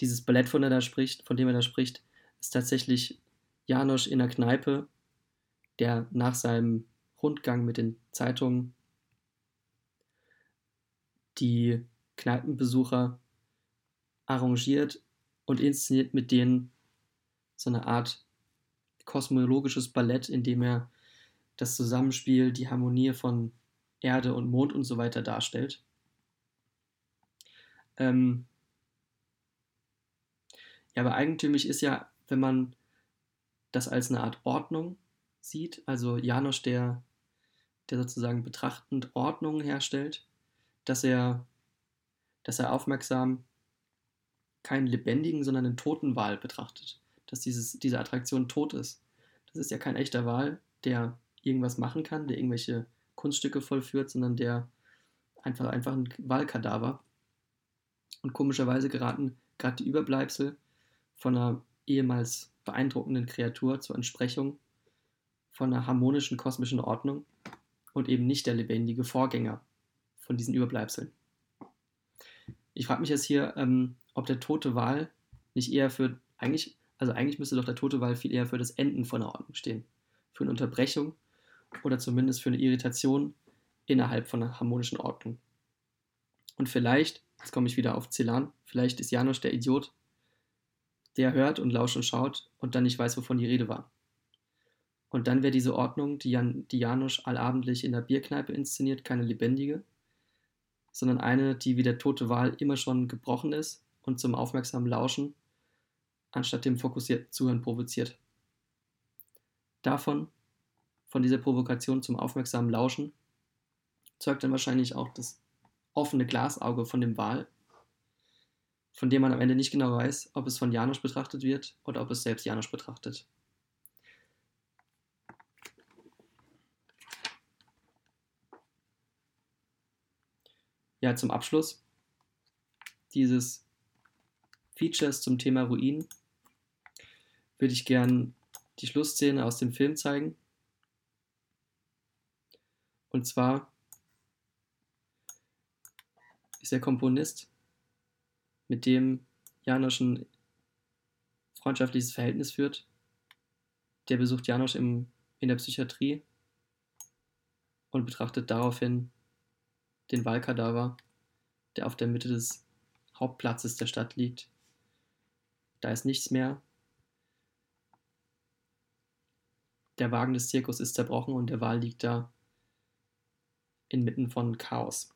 Dieses Ballett, von, da spricht, von dem er da spricht, ist tatsächlich Janosch in der Kneipe, der nach seinem Rundgang mit den Zeitungen die Kneipenbesucher arrangiert und inszeniert mit denen so eine Art kosmologisches Ballett, in dem er das Zusammenspiel, die Harmonie von Erde und Mond und so weiter darstellt. Ähm ja, aber eigentümlich ist ja, wenn man das als eine Art Ordnung sieht, also Janosch, der, der sozusagen betrachtend Ordnung herstellt, dass er, dass er aufmerksam keinen lebendigen, sondern einen toten Wal betrachtet. Dass dieses, diese Attraktion tot ist. Das ist ja kein echter Wal, der irgendwas machen kann, der irgendwelche Kunststücke vollführt, sondern der einfach, einfach ein Wahlkadaver. Und komischerweise geraten gerade die Überbleibsel von einer ehemals beeindruckenden Kreatur zur Entsprechung von einer harmonischen kosmischen Ordnung und eben nicht der lebendige Vorgänger von diesen Überbleibseln. Ich frage mich jetzt hier, ähm, ob der tote Wal nicht eher für, eigentlich, also eigentlich müsste doch der tote Wal viel eher für das Enden von der Ordnung stehen. Für eine Unterbrechung oder zumindest für eine Irritation innerhalb von einer harmonischen Ordnung. Und vielleicht, jetzt komme ich wieder auf Celan, vielleicht ist Janosch der Idiot, der hört und lauscht und schaut und dann nicht weiß, wovon die Rede war. Und dann wäre diese Ordnung, die, Jan, die Janusz allabendlich in der Bierkneipe inszeniert, keine lebendige, sondern eine, die wie der tote Wal immer schon gebrochen ist und zum aufmerksamen Lauschen anstatt dem fokussierten Zuhören provoziert. Davon, von dieser Provokation zum aufmerksamen Lauschen, zeugt dann wahrscheinlich auch das offene Glasauge von dem Wal, von dem man am Ende nicht genau weiß, ob es von Janusz betrachtet wird oder ob es selbst Janusz betrachtet. Ja, zum Abschluss dieses Features zum Thema Ruin würde ich gern die Schlussszene aus dem Film zeigen. Und zwar ist der Komponist, mit dem Janosch ein freundschaftliches Verhältnis führt. Der besucht Janosch im, in der Psychiatrie und betrachtet daraufhin den Wahlkadaver, der auf der Mitte des Hauptplatzes der Stadt liegt. Da ist nichts mehr. Der Wagen des Zirkus ist zerbrochen und der Wal liegt da inmitten von Chaos.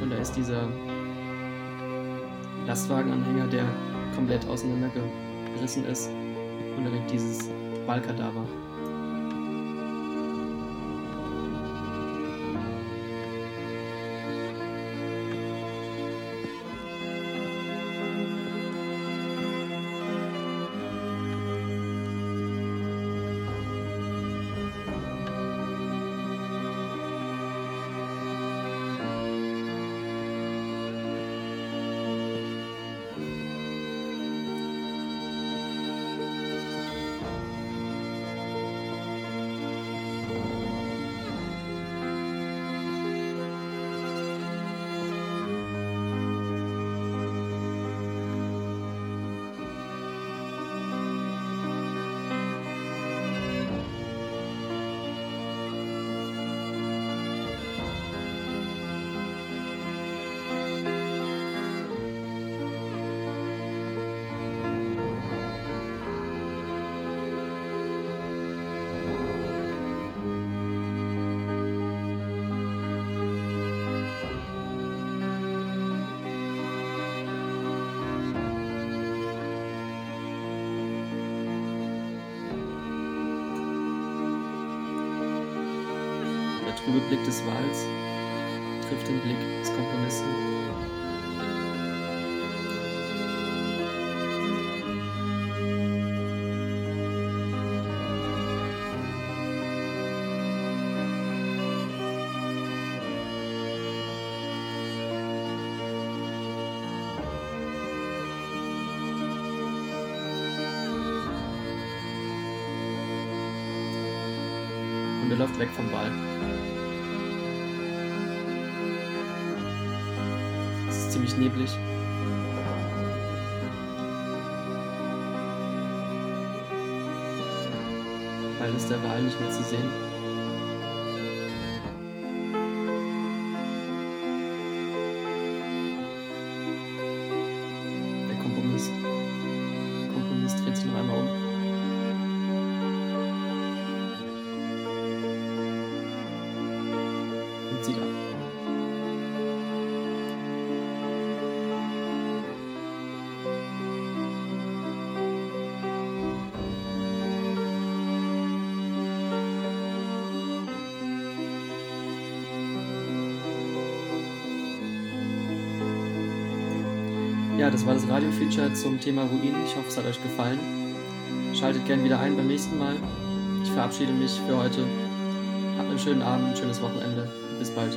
Und da ist dieser Lastwagenanhänger, der komplett auseinandergerissen ist. Und da liegt dieses Walkadaver. Ziemlich neblig. Bald ist der Wal nicht mehr zu sehen. Ja, das war das Radio-Feature zum Thema Ruinen. Ich hoffe, es hat euch gefallen. Schaltet gern wieder ein beim nächsten Mal. Ich verabschiede mich für heute. Habt einen schönen Abend, ein schönes Wochenende. Bis bald.